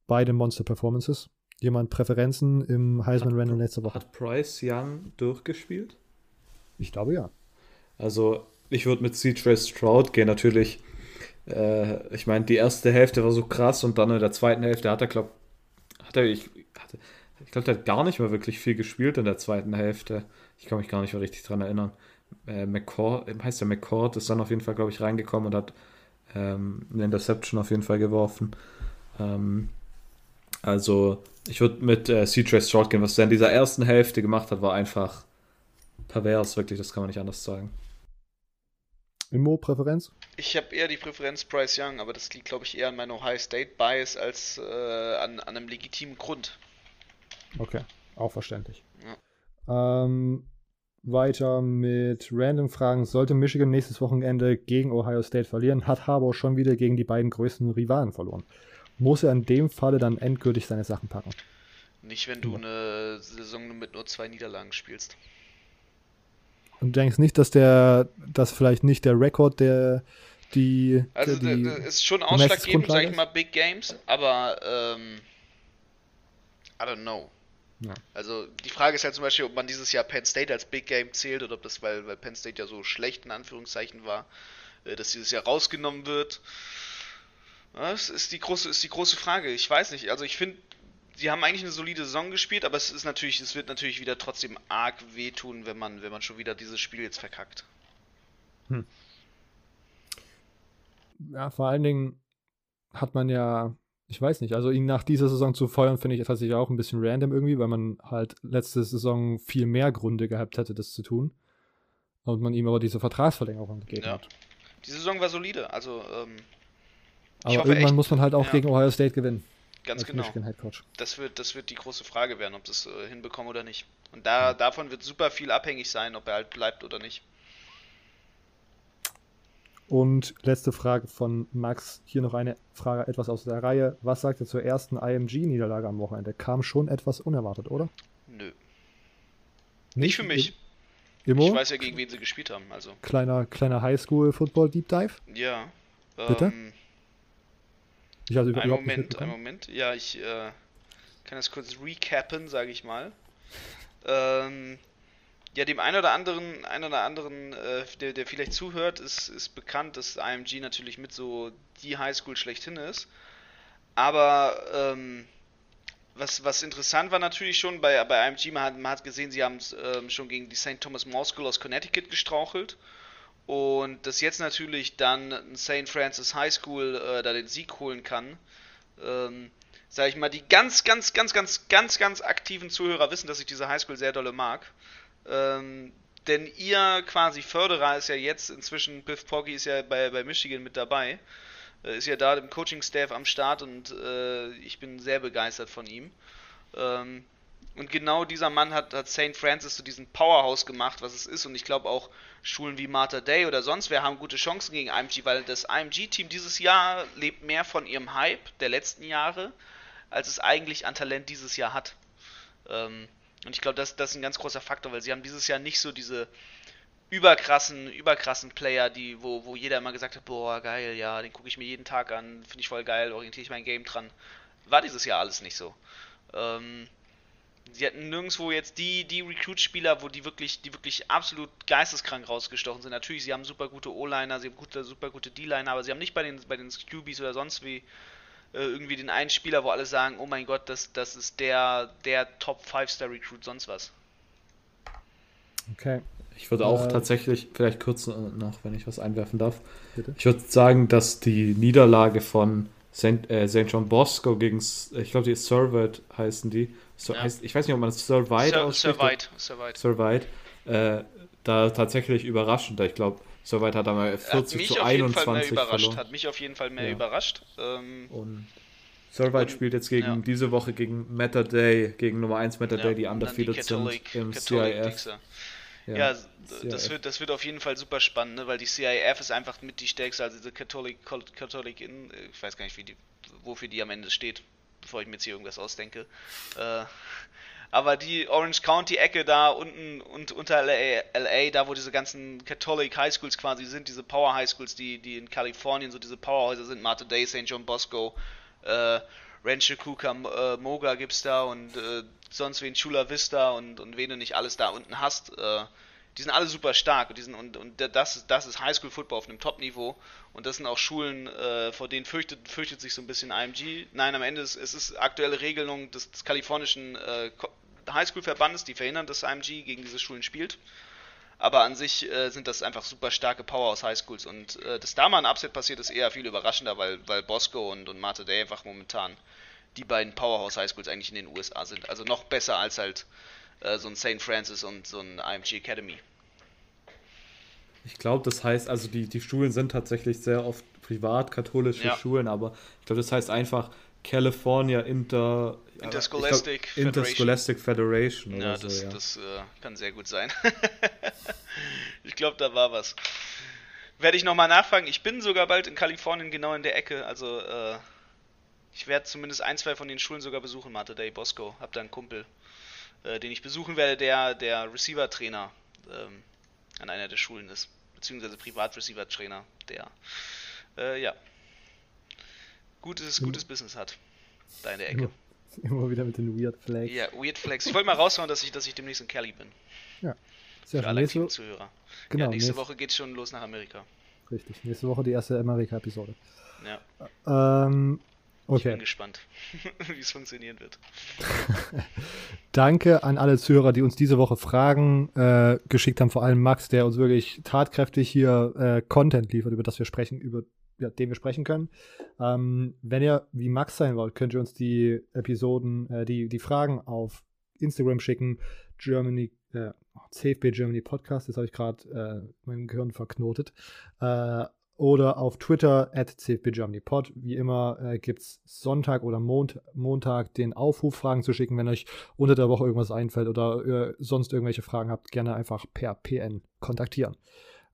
beide Monster-Performances. Jemand Präferenzen im Heisman-Rennen letzte Woche? Hat Bryce Young durchgespielt? Ich glaube ja. Also ich würde mit CJ Stroud gehen. Natürlich äh, ich meine, die erste Hälfte war so krass und dann in der zweiten Hälfte hat er, glaube hat er, ich, ich glaube, der hat gar nicht mehr wirklich viel gespielt in der zweiten Hälfte. Ich kann mich gar nicht mehr richtig dran erinnern. Äh, McCord, heißt der McCord, ist dann auf jeden Fall, glaube ich, reingekommen und hat ähm, eine Interception auf jeden Fall geworfen. Ähm, also, ich würde mit äh, CJ Stroud gehen. Was er in dieser ersten Hälfte gemacht hat, war einfach pervers, wirklich, das kann man nicht anders sagen. Immo-Präferenz? Ich habe eher die Präferenz Bryce Young, aber das liegt, glaube ich, eher an meinem Ohio State Bias als äh, an, an, einem legitimen Grund. Okay, auch verständlich. Ja. Ähm, weiter mit random Fragen. Sollte Michigan nächstes Wochenende gegen Ohio State verlieren, hat Harbour schon wieder gegen die beiden größten Rivalen verloren. Muss er in dem Falle dann endgültig seine Sachen packen? Nicht, wenn du eine Saison mit nur zwei Niederlagen spielst. Und du denkst nicht, dass der, dass vielleicht nicht der Rekord der die. Also die, das ist schon ausschlaggebend, sag ich mal, Big Games, aber ähm, I don't know. Ja. Also die Frage ist halt zum Beispiel, ob man dieses Jahr Penn State als Big Game zählt oder ob das, weil, weil Penn State ja so schlecht in Anführungszeichen war, äh, dass dieses Jahr rausgenommen wird. Das ist die große, ist die große Frage. Ich weiß nicht. Also ich finde, sie haben eigentlich eine solide Saison gespielt, aber es ist natürlich, es wird natürlich wieder trotzdem arg wehtun, wenn man, wenn man schon wieder dieses Spiel jetzt verkackt. Hm. Ja, vor allen Dingen hat man ja, ich weiß nicht, also ihn nach dieser Saison zu feuern, finde ich tatsächlich auch ein bisschen random irgendwie, weil man halt letzte Saison viel mehr Gründe gehabt hätte, das zu tun. Und man ihm aber diese Vertragsverlängerung gegeben ja. hat. Die Saison war solide, also ähm, aber irgendwann echt, muss man halt auch ja. gegen Ohio State gewinnen. Ganz genau. Das wird, das wird die große Frage werden, ob das äh, hinbekommen oder nicht. Und da, davon wird super viel abhängig sein, ob er halt bleibt oder nicht. Und letzte Frage von Max. Hier noch eine Frage etwas aus der Reihe. Was sagt er zur ersten IMG-Niederlage am Wochenende? Kam schon etwas unerwartet, oder? Nö. Nicht, nicht für mich. Immo? Ich weiß ja, gegen wen sie gespielt haben. Also. Kleiner, kleiner Highschool-Football-Deep Dive? Ja. Bitte? Ähm, ich also ein Moment, ein Moment. Ja, ich äh, kann das kurz recappen, sage ich mal. Ähm, ja, dem einen oder anderen, einen oder anderen, äh, der, der vielleicht zuhört, ist, ist bekannt, dass IMG natürlich mit so die Highschool schlechthin ist. Aber ähm, was, was interessant war natürlich schon bei, bei IMG, man hat, man hat gesehen, sie haben ähm, schon gegen die St. Thomas More School aus Connecticut gestrauchelt. Und dass jetzt natürlich dann St. Francis High School äh, da den Sieg holen kann, ähm, sage ich mal, die ganz, ganz, ganz, ganz, ganz, ganz aktiven Zuhörer wissen, dass ich diese Highschool sehr dolle mag. Ähm, denn ihr quasi Förderer ist ja jetzt inzwischen, Biff Poggy ist ja bei, bei Michigan mit dabei, äh, ist ja da im Coaching-Staff am Start und äh, ich bin sehr begeistert von ihm. Ähm, und genau dieser Mann hat, hat St. Francis zu diesem Powerhouse gemacht, was es ist. Und ich glaube auch Schulen wie Martha Day oder sonst wer haben gute Chancen gegen IMG, weil das IMG-Team dieses Jahr lebt mehr von ihrem Hype der letzten Jahre, als es eigentlich an Talent dieses Jahr hat. Ähm, und ich glaube, das, das ist ein ganz großer Faktor, weil sie haben dieses Jahr nicht so diese überkrassen, überkrassen Player, die, wo, wo jeder immer gesagt hat, boah, geil, ja, den gucke ich mir jeden Tag an, finde ich voll geil, orientiere ich mein Game dran. War dieses Jahr alles nicht so. Ähm, sie hatten nirgendwo jetzt die, die Recruit-Spieler, wo die wirklich, die wirklich absolut geisteskrank rausgestochen sind. Natürlich, sie haben super gute O-Liner, sie haben gute, super gute D-Liner, aber sie haben nicht bei den, bei den QBs oder sonst wie irgendwie den einen Spieler, wo alle sagen, oh mein Gott, das, das ist der, der Top 5-Star-Recruit, sonst was. Okay. Ich würde auch äh, tatsächlich, vielleicht kurz noch, wenn ich was einwerfen darf. Bitte? Ich würde sagen, dass die Niederlage von St. Äh, St. John Bosco gegen, ich glaube, die Servate heißen die. So, ja. heißt, ich weiß nicht, ob man das Servate Sir, ausspricht. Servite. Servite. Servite. Äh, da tatsächlich überraschend. Ich glaube, Servate hat einmal 40 zu 21 verloren. Hat mich auf jeden Fall mehr ja. überrascht. Ähm, und Servite spielt jetzt gegen ja. diese Woche gegen Meta Day, gegen Nummer 1 Meta Day, die undefeated sind im Catholic CIF. Ja, ja das, wird, das wird auf jeden Fall super spannend, ne? weil die CIF ist einfach mit die stärkste, also diese Catholic, Catholic in, ich weiß gar nicht, wie die, wofür die am Ende steht, bevor ich mir jetzt hier irgendwas ausdenke. Äh, aber die Orange County Ecke da unten und unter LA, LA, da wo diese ganzen Catholic High Schools quasi sind, diese Power High Schools, die, die in Kalifornien so diese Powerhäuser sind, Marta Day, St. John Bosco, äh, Rancho Cuca, äh, Moga gibt's da und äh, sonst wen Chula Vista und, und wen du nicht alles da unten hast. Äh, die sind alle super stark und, die sind, und, und das, das ist Highschool Football auf einem Top-Niveau und das sind auch Schulen, äh, vor denen fürchtet, fürchtet sich so ein bisschen IMG. Nein, am Ende ist es ist aktuelle Regelung des, des kalifornischen äh, Highschool-Verbandes, die verhindern, dass IMG gegen diese Schulen spielt. Aber an sich äh, sind das einfach super starke Powerhouse Highschools und äh, dass da mal ein Upset passiert, ist eher viel überraschender, weil, weil Bosco und, und Marte Day einfach momentan die beiden Powerhouse Highschools eigentlich in den USA sind. Also noch besser als halt äh, so ein St. Francis und so ein IMG Academy. Ich glaube, das heißt, also die, die Schulen sind tatsächlich sehr oft privat-katholische ja. Schulen, aber ich glaube, das heißt einfach California Inter, Interscholastic, glaub, Federation. Interscholastic Federation. ja, das, ja. das äh, kann sehr gut sein. ich glaube, da war was. Werde ich nochmal nachfragen. Ich bin sogar bald in Kalifornien, genau in der Ecke. Also, äh, ich werde zumindest ein, zwei von den Schulen sogar besuchen, Marte Day Bosco. Hab da einen Kumpel, äh, den ich besuchen werde, der der Receiver-Trainer ähm, an einer der Schulen ist. Beziehungsweise Privat-Receiver-Trainer, der, äh, ja, gutes, gutes mhm. Business hat. Da in der Ecke. Immer wieder mit den Weird Flags. Ja, Weird Flags. Ich wollte mal raushauen, dass ich, dass ich demnächst in Kelly bin. Ja. Sehr Für alle nächste, Zuhörer. Genau, ja, nächste, nächste Woche geht's schon los nach Amerika. Richtig. Nächste Woche die erste Amerika-Episode. Ja. Ähm, okay. Ich bin gespannt, wie es funktionieren wird. Danke an alle Zuhörer, die uns diese Woche Fragen äh, geschickt haben. Vor allem Max, der uns wirklich tatkräftig hier äh, Content liefert, über das wir sprechen, über ja, den wir sprechen können. Ähm, wenn ihr wie Max sein wollt, könnt ihr uns die Episoden, äh, die, die Fragen auf Instagram schicken. Germany, äh, CFB Germany Podcast, das habe ich gerade äh, mein Gehirn verknotet. Äh, oder auf Twitter at CFB Germany Pod. Wie immer äh, gibt es Sonntag oder Mont Montag den Aufruf, Fragen zu schicken. Wenn euch unter der Woche irgendwas einfällt oder äh, sonst irgendwelche Fragen habt, gerne einfach per PN kontaktieren.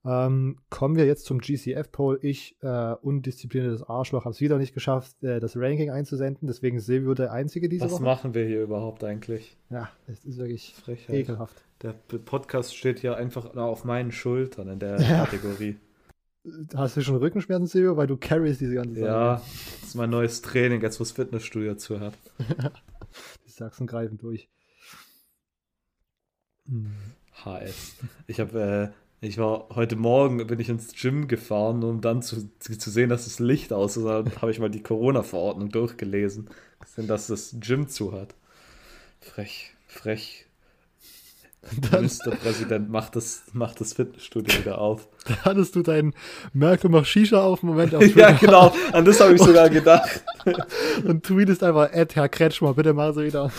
Ähm, kommen wir jetzt zum GCF-Poll. Ich, äh, undiszipliniertes Arschloch, habe es wieder nicht geschafft, äh, das Ranking einzusenden. Deswegen ist Silvio der Einzige diese Was Woche. Was machen wir hier überhaupt eigentlich? Ja, es ist wirklich Frechheit. ekelhaft. Der Podcast steht hier einfach auf meinen Schultern in der ja. Kategorie. Hast du schon Rückenschmerzen, Silvio? Weil du carries diese ganze Zeit. Ja, das ist mein neues Training, jetzt wo das Fitnessstudio zu hat. Die Sachsen greifen durch. Hm. HS. Ich habe äh, ich war heute Morgen, bin ich ins Gym gefahren, um dann zu, zu sehen, dass das Licht aus ist. Dann habe ich mal die Corona-Verordnung durchgelesen, dass das Gym zu hat. Frech, frech. Ministerpräsident macht das, macht das Fitnessstudio wieder auf. Da hattest du deinen Merkel macht Shisha auf Moment auf ja, genau. An das habe ich sogar gedacht. und tweetest einfach, Ed, Herr Kretschmer, bitte machen Sie wieder.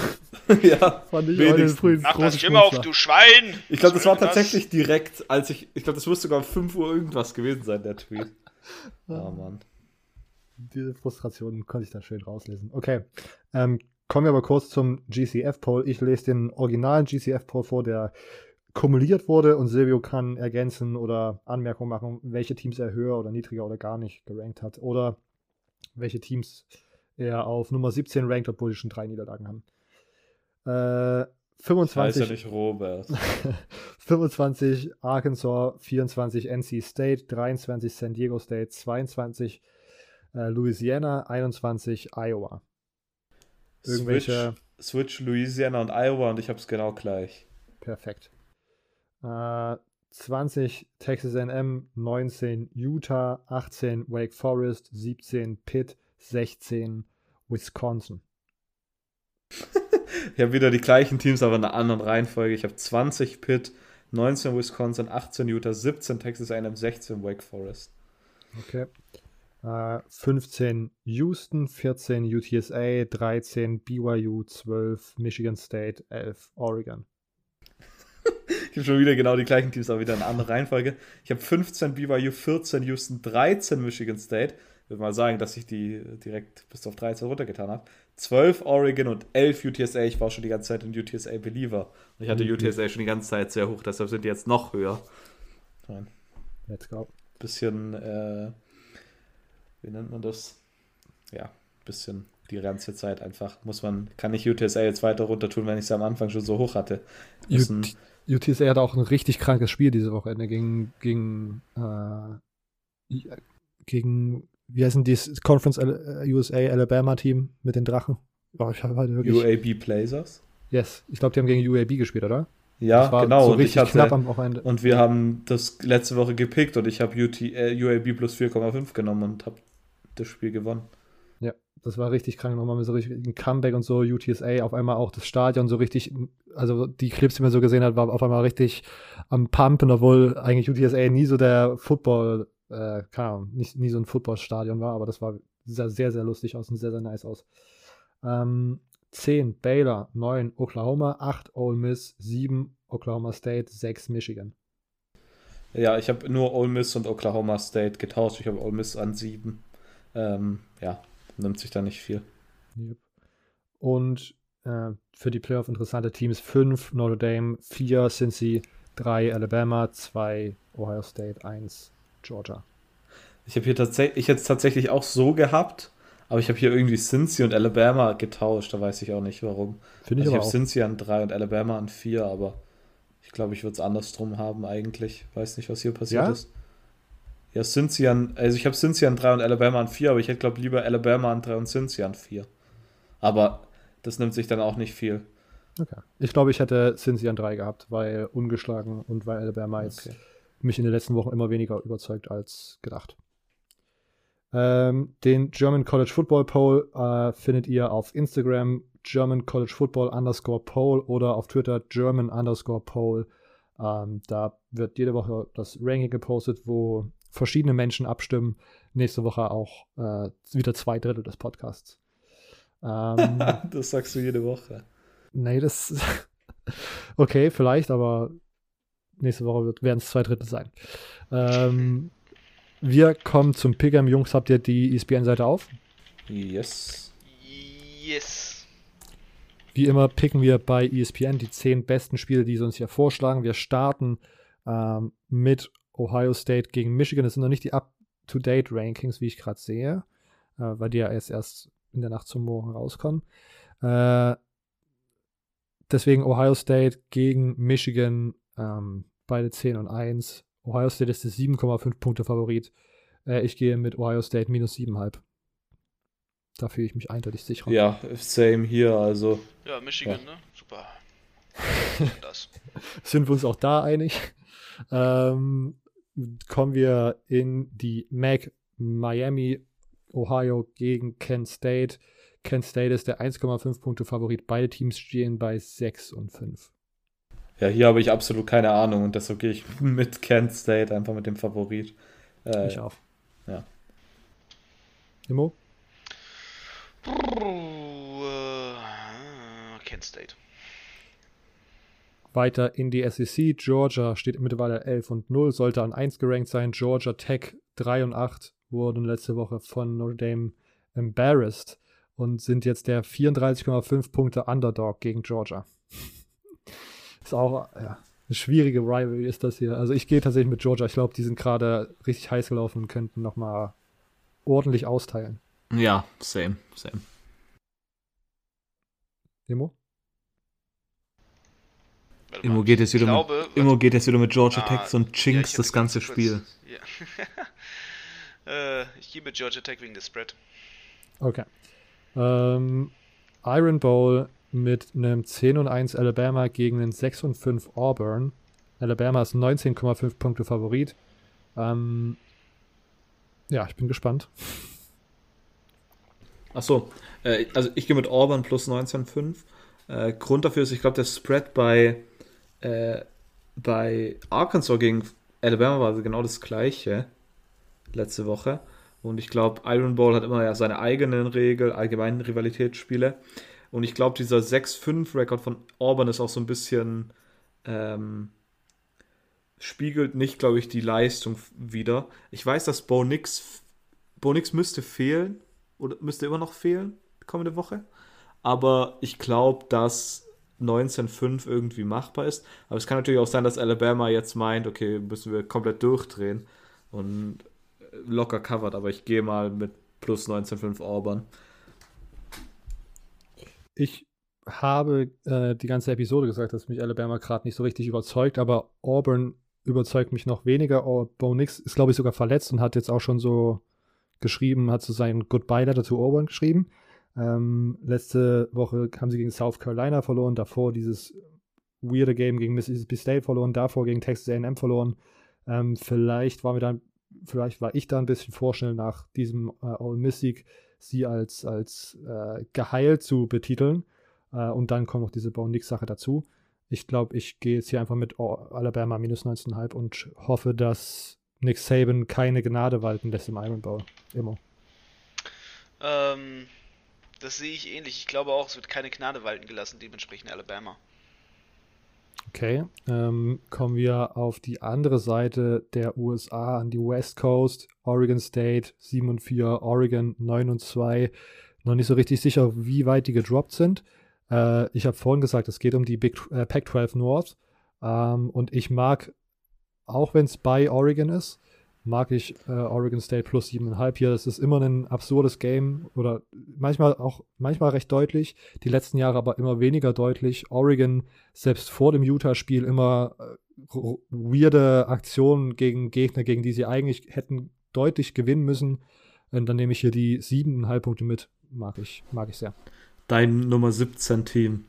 ja, Fand ich heute früh Mach das Stimme auf, du Schwein! Ich glaube, das war tatsächlich direkt, als ich, ich glaube, das muss sogar um 5 Uhr irgendwas gewesen sein, der Tweet. Oh Mann. Diese Frustration konnte ich da schön rauslesen. Okay. Ähm, kommen wir aber kurz zum GCF-Poll. Ich lese den originalen GCF-Poll vor, der kumuliert wurde und Silvio kann ergänzen oder Anmerkungen machen, welche Teams er höher oder niedriger oder gar nicht gerankt hat oder welche Teams er auf Nummer 17 rankt, obwohl sie schon drei Niederlagen haben. Äh, Ich weiß 25, ja nicht Robert. 25 Arkansas, 24 NC State, 23 San Diego State, 22 äh, Louisiana, 21 Iowa. Irgendwelche, Switch, Switch Louisiana und Iowa und ich habe es genau gleich. perfekt. Äh, 20 Texas AM, 19 Utah, 18 Wake Forest, 17 Pitt, 16 Wisconsin. Ich habe wieder die gleichen Teams, aber in einer anderen Reihenfolge. Ich habe 20 Pitt, 19 Wisconsin, 18 Utah, 17 Texas A&M, 16 Wake Forest. Okay. Äh, 15 Houston, 14 UTSA, 13 BYU, 12 Michigan State, 11 Oregon. Ich habe schon wieder genau die gleichen Teams, aber wieder in einer anderen Reihenfolge. Ich habe 15 BYU, 14 Houston, 13 Michigan State. Ich würde mal sagen, dass ich die direkt bis auf 13 runtergetan habe. 12 Oregon und 11 UTSA. Ich war schon die ganze Zeit ein UTSA-Believer. Und ich hatte Mhm. UTSA schon die ganze Zeit sehr hoch, deshalb sind die jetzt noch höher. Let's go. bisschen, äh, wie nennt man das? Ja, bisschen die ganze Zeit einfach. Muss man, kann ich UTSA jetzt weiter runter tun, wenn ich sie am Anfang schon so hoch hatte. UT UTSA hat auch ein richtig krankes Spiel diese Wochenende gegen, gegen, äh, gegen, wie heißen die Conference äh, USA Alabama Team mit den Drachen? Oh, halt. UAB Blazers. Yes, ich glaube, die haben gegen UAB gespielt, oder? Ja, genau. so und ich hatte, knapp am Wochenende. Und wir haben das letzte Woche gepickt und ich habe äh, UAB plus 4,5 genommen und habe das Spiel gewonnen. Ja, das war richtig krank. Nochmal mit so richtig ein Comeback und so. UTSA auf einmal auch das Stadion so richtig, also die Clips, die man so gesehen hat, war auf einmal richtig am Pumpen, obwohl eigentlich UTSA nie so der Football, äh, keine Ahnung, nicht, nie so ein Footballstadion war, aber das war sah sehr, sehr lustig aus und sehr, sehr nice aus. Ähm, 10 Baylor, 9 Oklahoma, 8 Ole Miss, 7 Oklahoma State, 6 Michigan. Ja, ich habe nur Ole Miss und Oklahoma State getauscht. Ich habe Ole Miss an 7. Ähm, ja, nimmt sich da nicht viel. Und äh, für die Playoff interessante Teams 5 Notre Dame, 4 Cincy, 3 Alabama, 2 Ohio State, 1 Georgia. Ich habe hier tatsächlich, es tatsächlich auch so gehabt, aber ich habe hier irgendwie Cincy und Alabama getauscht. Da weiß ich auch nicht warum. Finde ich Also ich habe. Cincy an 3 und Alabama an 4, aber ich glaube, ich würde es andersrum haben eigentlich. Weiß nicht, was hier passiert Ja? ist. Ja, Cincy an, also ich habe Cincy an 3 und Alabama an 4, aber ich hätte glaube lieber Alabama an 3 und Cincy an 4. Aber das nimmt sich dann auch nicht viel. Okay. Ich glaube, ich hätte Cincy an 3 gehabt, weil ungeschlagen und weil Alabama jetzt Okay. mich in den letzten Wochen immer weniger überzeugt als gedacht. Ähm, den German College Football Poll äh, findet ihr auf Instagram German College Football underscore Poll oder auf Twitter German underscore Poll. Ähm, da wird jede Woche das Ranking gepostet, wo verschiedene Menschen abstimmen. Nächste Woche auch äh, wieder zwei Drittel des Podcasts. Ähm, das sagst du jede Woche. Nee, das. Okay, vielleicht, aber nächste Woche werden es zwei Drittel sein. Ähm, wir kommen zum Pick'em. Jungs, habt ihr die ESPN-Seite auf? Yes. Yes. Wie immer picken wir bei ESPN die zehn besten Spiele, die sie uns hier vorschlagen. Wir starten ähm, mit Ohio State gegen Michigan. Das sind noch nicht die Up-to-Date-Rankings, wie ich gerade sehe, äh, weil die ja erst, erst in der Nacht zum Morgen rauskommen. Äh, deswegen Ohio State gegen Michigan, ähm, beide 10 und 1. Ohio State ist der 7,5 Punkte Favorit. Äh, ich gehe mit Ohio State minus 7,5. Da fühle ich mich eindeutig sicherer. Ja, same hier. Also, Ja, Michigan, ne? Super. Das. sind wir uns auch da einig. Ähm, kommen wir in die MAC Miami, Ohio gegen Kent State. Kent State ist der 1,5 Punkte Favorit. Beide Teams stehen bei 6 und 5. Ja, hier habe ich absolut keine Ahnung und deshalb gehe ich mit Kent State einfach mit dem Favorit. Äh, ich auch. Ja. Immo? Uh, Kent State. Weiter in die SEC. Georgia steht mittlerweile 11 und 0, sollte an 1 gerankt sein. Georgia Tech 3 und 8 wurden letzte Woche von Notre Dame embarrassed und sind jetzt der 34,5 Punkte Underdog gegen Georgia. ist auch ja, eine schwierige Rivalry ist das hier. Also ich gehe tatsächlich mit Georgia. Ich glaube, die sind gerade richtig heiß gelaufen und könnten nochmal ordentlich austeilen. Ja, same, same. Demo? Immo geht jetzt wieder, glaube, mit, Immo geht jetzt wieder mit Georgia ah, Tech und Chinks ja, das ganze Spiel. Ja. äh, ich gebe Georgia Tech wegen des Spread. Okay. Ähm, Iron Bowl mit einem 10 und 1 Alabama gegen einen 6 und 5 Auburn. Alabama ist 19,5 Punkte Favorit. Ähm, ja, ich bin gespannt. Achso, äh, also ich gehe mit Auburn plus 19,5. Äh, Grund dafür ist, ich glaube, der Spread bei, äh, bei Arkansas gegen Alabama war genau das gleiche letzte Woche. Und ich glaube, Iron Bowl hat immer ja seine eigenen Regeln, allgemeinen Rivalitätsspiele. Und ich glaube, dieser 6-5-Rekord von Auburn ist auch so ein bisschen. Ähm, spiegelt nicht, glaube ich, die Leistung wieder. Ich weiß, dass Bo Nix, Bo Nix müsste fehlen oder müsste immer noch fehlen kommende Woche. Aber ich glaube, dass 19-5 irgendwie machbar ist. Aber es kann natürlich auch sein, dass Alabama jetzt meint, okay, müssen wir komplett durchdrehen und locker covered. Aber ich gehe mal mit plus 19-5 Auburn. Ich habe äh, die ganze Episode gesagt, dass mich Alabama gerade nicht so richtig überzeugt, aber Auburn überzeugt mich noch weniger. Bo Nix ist, glaube ich, sogar verletzt und hat jetzt auch schon so geschrieben, hat so sein Goodbye-Letter zu Auburn geschrieben. Ähm, letzte Woche haben sie gegen South Carolina verloren, davor dieses weirde Game gegen Mississippi State verloren, davor gegen Texas A&M verloren. Ähm, vielleicht war mir dann, vielleicht war ich da ein bisschen vorschnell nach diesem äh, All Miss sie als, als äh, geheilt zu betiteln. Äh, und dann kommt noch diese Bo Nix Sache dazu. Ich glaube, ich gehe jetzt hier einfach mit Alabama minus 19,5 und hoffe, dass Nick Saban keine Gnade walten lässt im Iron Bowl. Immer. Ähm, das sehe ich ähnlich. Ich glaube auch, es wird keine Gnade walten gelassen, dementsprechend Alabama. Okay, ähm, kommen wir auf die andere Seite der USA, an die West Coast. Oregon State 7 und 4, Oregon 9 und 2. Noch nicht so richtig sicher, wie weit die gedroppt sind. Äh, ich habe vorhin gesagt, es geht um die Big äh, Pac-12 North. Ähm, und ich mag, auch wenn es bei Oregon ist, mag ich äh, Oregon State plus 7,5 hier. Das ist immer ein absurdes Game oder manchmal auch manchmal recht deutlich. Die letzten Jahre aber immer weniger deutlich. Oregon selbst vor dem Utah-Spiel immer äh, weirde Aktionen gegen Gegner, gegen die sie eigentlich hätten deutlich gewinnen müssen. Und dann nehme ich hier die 7,5 Punkte mit. Mag ich, mag ich sehr dein Nummer 17 Team.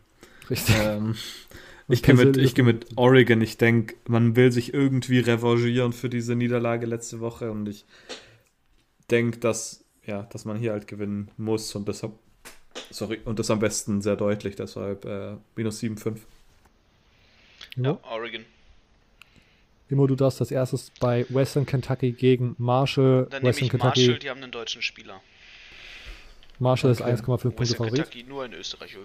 Richtig. Ähm, ich gehe mit, geh mit Oregon. Ich denke, man will sich irgendwie revanchieren für diese Niederlage letzte Woche und ich denke, dass, ja, dass man hier halt gewinnen muss und deshalb, sorry, und das am besten sehr deutlich, deshalb äh, minus 7,5. Ja, Oregon. Immo, du darfst das erstes bei Western Kentucky gegen Marshall. Dann Western nehme ich Kentucky. Marshall, die haben einen deutschen Spieler. Marshall okay. ist 1,5 Punkte Favorit. Kentucky nur in Österreich. Äh,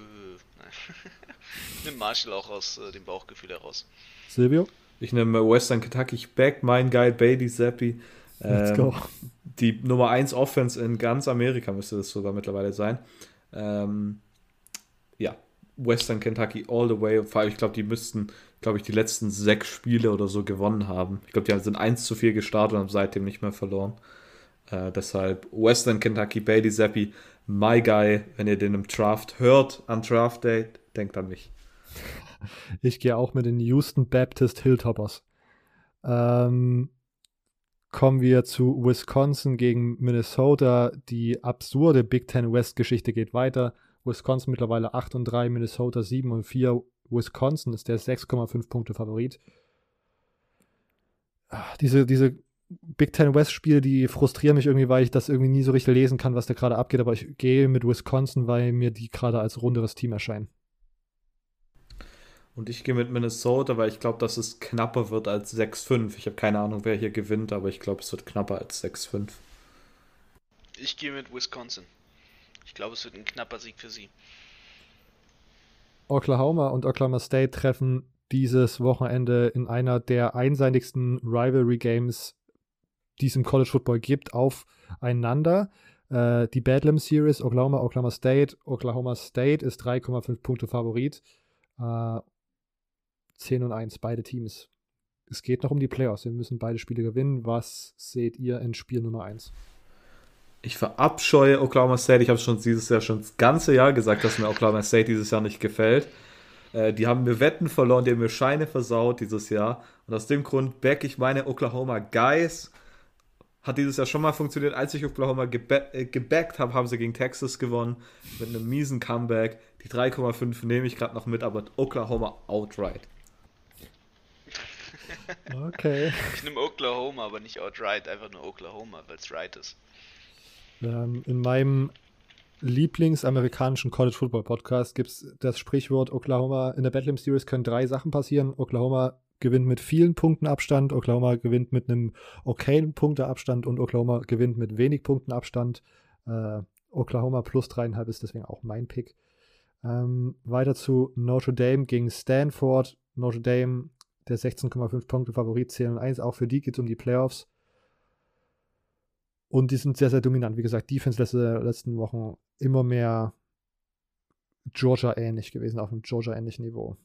Nimm Marshall auch aus äh, dem Bauchgefühl heraus. Silvio? Ich nehme Western Kentucky. Ich back mein Guy Bailey Zappi. Let's go. Ähm, die Nummer 1 Offense in ganz Amerika müsste das sogar mittlerweile sein. Ähm, ja, Western Kentucky all the way. Vor allem, ich glaube, die müssten, glaube ich, die letzten sechs Spiele oder so gewonnen haben. Ich glaube, die sind 1 zu 4 gestartet und haben seitdem nicht mehr verloren. Äh, deshalb Western Kentucky Bailey Zappi My Guy, wenn ihr den im Draft hört, am Draft Day, denkt an mich. Ich gehe auch mit den Houston Baptist Hilltoppers. Ähm, kommen wir zu Wisconsin gegen Minnesota. Die absurde Big Ten West Geschichte geht weiter. Wisconsin mittlerweile 8 und 3, Minnesota 7 und 4. Wisconsin ist der 6,5 Punkte Favorit. Ah, diese, diese Big Ten West Spiele, die frustrieren mich irgendwie, weil ich das irgendwie nie so richtig lesen kann, was da gerade abgeht. Aber ich gehe mit Wisconsin, weil mir die gerade als runderes Team erscheinen. Und ich gehe mit Minnesota, weil ich glaube, dass es knapper wird als 6-5. Ich habe keine Ahnung, wer hier gewinnt, aber ich glaube, es wird knapper als 6-5. Ich gehe mit Wisconsin. Ich glaube, es wird ein knapper Sieg für sie. Oklahoma und Oklahoma State treffen dieses Wochenende in einer der einseitigsten Rivalry Games, die es im College Football gibt, aufeinander. Äh, die Bedlam Series, Oklahoma, Oklahoma State. Oklahoma State ist 3,5 Punkte Favorit. Äh, 10 und 1, beide Teams. Es geht noch um die Playoffs. Wir müssen beide Spiele gewinnen. Was seht ihr in Spiel Nummer 1? Ich verabscheue Oklahoma State. Ich habe schon dieses Jahr schon das ganze Jahr gesagt, dass mir Oklahoma State dieses Jahr nicht gefällt. Äh, die haben mir Wetten verloren, die haben mir Scheine versaut dieses Jahr. Und aus dem Grund back ich meine Oklahoma Guys. Hat dieses Jahr schon mal funktioniert. Als ich Oklahoma geba äh, gebackt habe, haben sie gegen Texas gewonnen. Mit einem miesen Comeback. Die 3,5 nehme ich gerade noch mit, aber Oklahoma outright. Okay. Ich nehme Oklahoma, aber nicht outright, einfach nur Oklahoma, weil es right ist. Ähm, in meinem Lieblingsamerikanischen College Football Podcast gibt es das Sprichwort Oklahoma in der Bedlam Series können drei Sachen passieren. Oklahoma gewinnt mit vielen Punkten Abstand, Oklahoma gewinnt mit einem okayen Punkteabstand und Oklahoma gewinnt mit wenig Punkten Abstand. Äh, Oklahoma plus dreieinhalb ist deswegen auch mein Pick. Ähm, weiter zu Notre Dame gegen Stanford. Notre Dame, der 16,5 Punkte Favorit, zählen 1. Auch für die geht es um die Playoffs. Und die sind sehr, sehr dominant. Wie gesagt, Defense letzte, letzten Wochen immer mehr Georgia ähnlich gewesen, auf einem Georgia ähnlichen Niveau.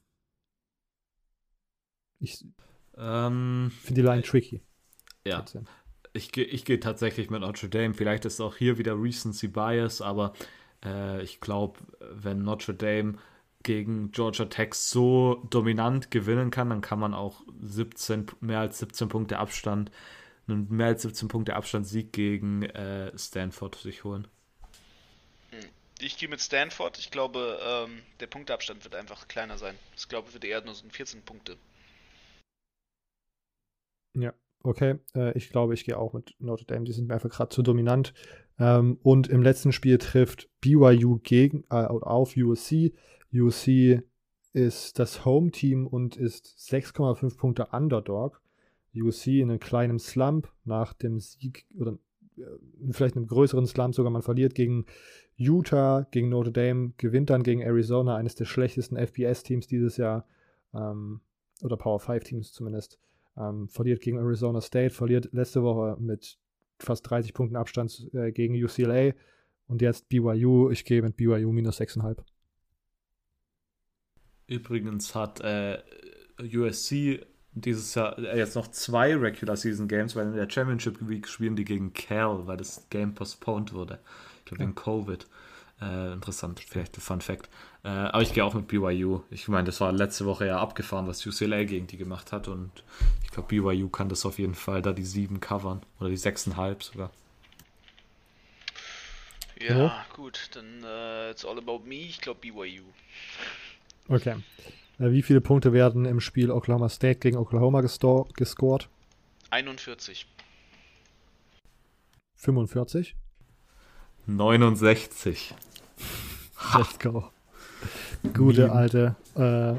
Ich Ähm, finde die Line tricky. ja. trotzdem. Ich gehe ich geh tatsächlich mit Notre Dame. Vielleicht ist auch hier wieder Recency Bias, aber äh, ich glaube, wenn Notre Dame gegen Georgia Tech so dominant gewinnen kann, dann kann man auch 17, mehr als 17 Punkte Abstand, einen mehr als 17 Punkte Abstand Sieg gegen äh, Stanford sich holen. Ich gehe mit Stanford. Ich glaube, ähm, der Punkteabstand wird einfach kleiner sein. Ich glaube, es wird eher nur so ein 14 Punkte. Ja, okay. Äh, ich glaube, ich gehe auch mit Notre Dame. Die sind mir einfach gerade zu dominant. Ähm, und im letzten Spiel trifft BYU gegen, äh, auf USC. USC ist das Home-Team und ist 6,5 Punkte Underdog. USC in einem kleinen Slump nach dem Sieg oder äh, vielleicht einem größeren Slump sogar. Man verliert gegen Utah, gegen Notre Dame, gewinnt dann gegen Arizona, eines der schlechtesten FBS-Teams dieses Jahr. Ähm, oder Power 5-Teams zumindest. Ähm, verliert gegen Arizona State, verliert letzte Woche mit fast 30 Punkten Abstand äh, gegen UCLA und jetzt BYU. Ich gehe mit BYU minus 6,5. Übrigens hat äh, USC dieses Jahr äh, jetzt noch zwei Regular Season Games, weil in der Championship Week spielen die gegen Cal, weil das Game postponed wurde. Ich glaube wegen Covid. Äh, interessant, vielleicht ein Fun Fact. Äh, aber ich gehe auch mit BYU. Ich meine, das war letzte Woche ja abgefahren, was UCLA gegen die gemacht hat. Und ich glaube, BYU kann das auf jeden Fall da die sieben covern. Oder die sechseinhalb sogar. Ja, Ja. gut, dann äh, it's all about me. Ich glaube BYU. Okay. Äh, wie viele Punkte werden im Spiel Oklahoma State gegen Oklahoma gestor- gescored? 41. 45. 69. Let's go. Gute Meme. alte, äh,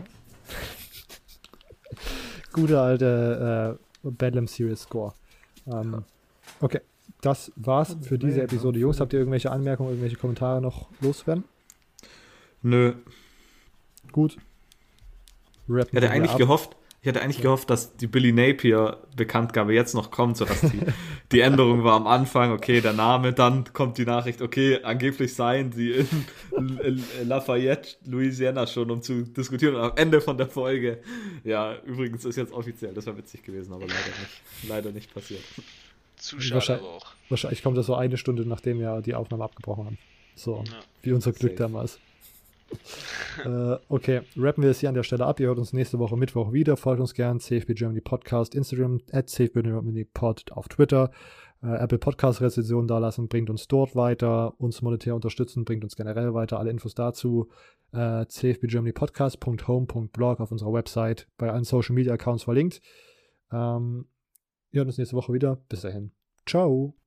gute alte äh, Bedlam Series Score. Ähm, okay, das war's für diese Episode. Jungs, habt ihr irgendwelche Anmerkungen, irgendwelche Kommentare noch loswerden? Nö. Gut. Rappen Ich hatte wir eigentlich ab. gehofft, ich hatte eigentlich gehofft, dass die Billy Napier Bekanntgabe jetzt noch kommt, sodass die, die Änderung war am Anfang, okay, der Name, dann kommt die Nachricht, okay, angeblich seien sie in Lafayette, Louisiana schon, um zu diskutieren. Und am Ende von der Folge, ja, übrigens ist jetzt offiziell, das wäre witzig gewesen, aber leider nicht, leider nicht passiert. Zu schade auch. Wahrscheinlich kommt das so eine Stunde, nachdem wir die Aufnahme abgebrochen haben. So, Ja. wie unser Glück Safe. damals. Äh, okay, rappen wir es hier an der Stelle ab. Ihr hört uns nächste Woche Mittwoch wieder. Folgt uns gern. CFB Germany Podcast, Instagram, at CFB Germany Pod auf Twitter. Äh, Apple Podcast Rezensionen da lassen, bringt uns dort weiter. Uns monetär unterstützen, bringt uns generell weiter. Alle Infos dazu. Äh, cfbgermanypodcast.home.blog auf unserer Website, bei allen Social Media Accounts verlinkt. Ähm, wir hören uns nächste Woche wieder. Bis dahin. Ciao.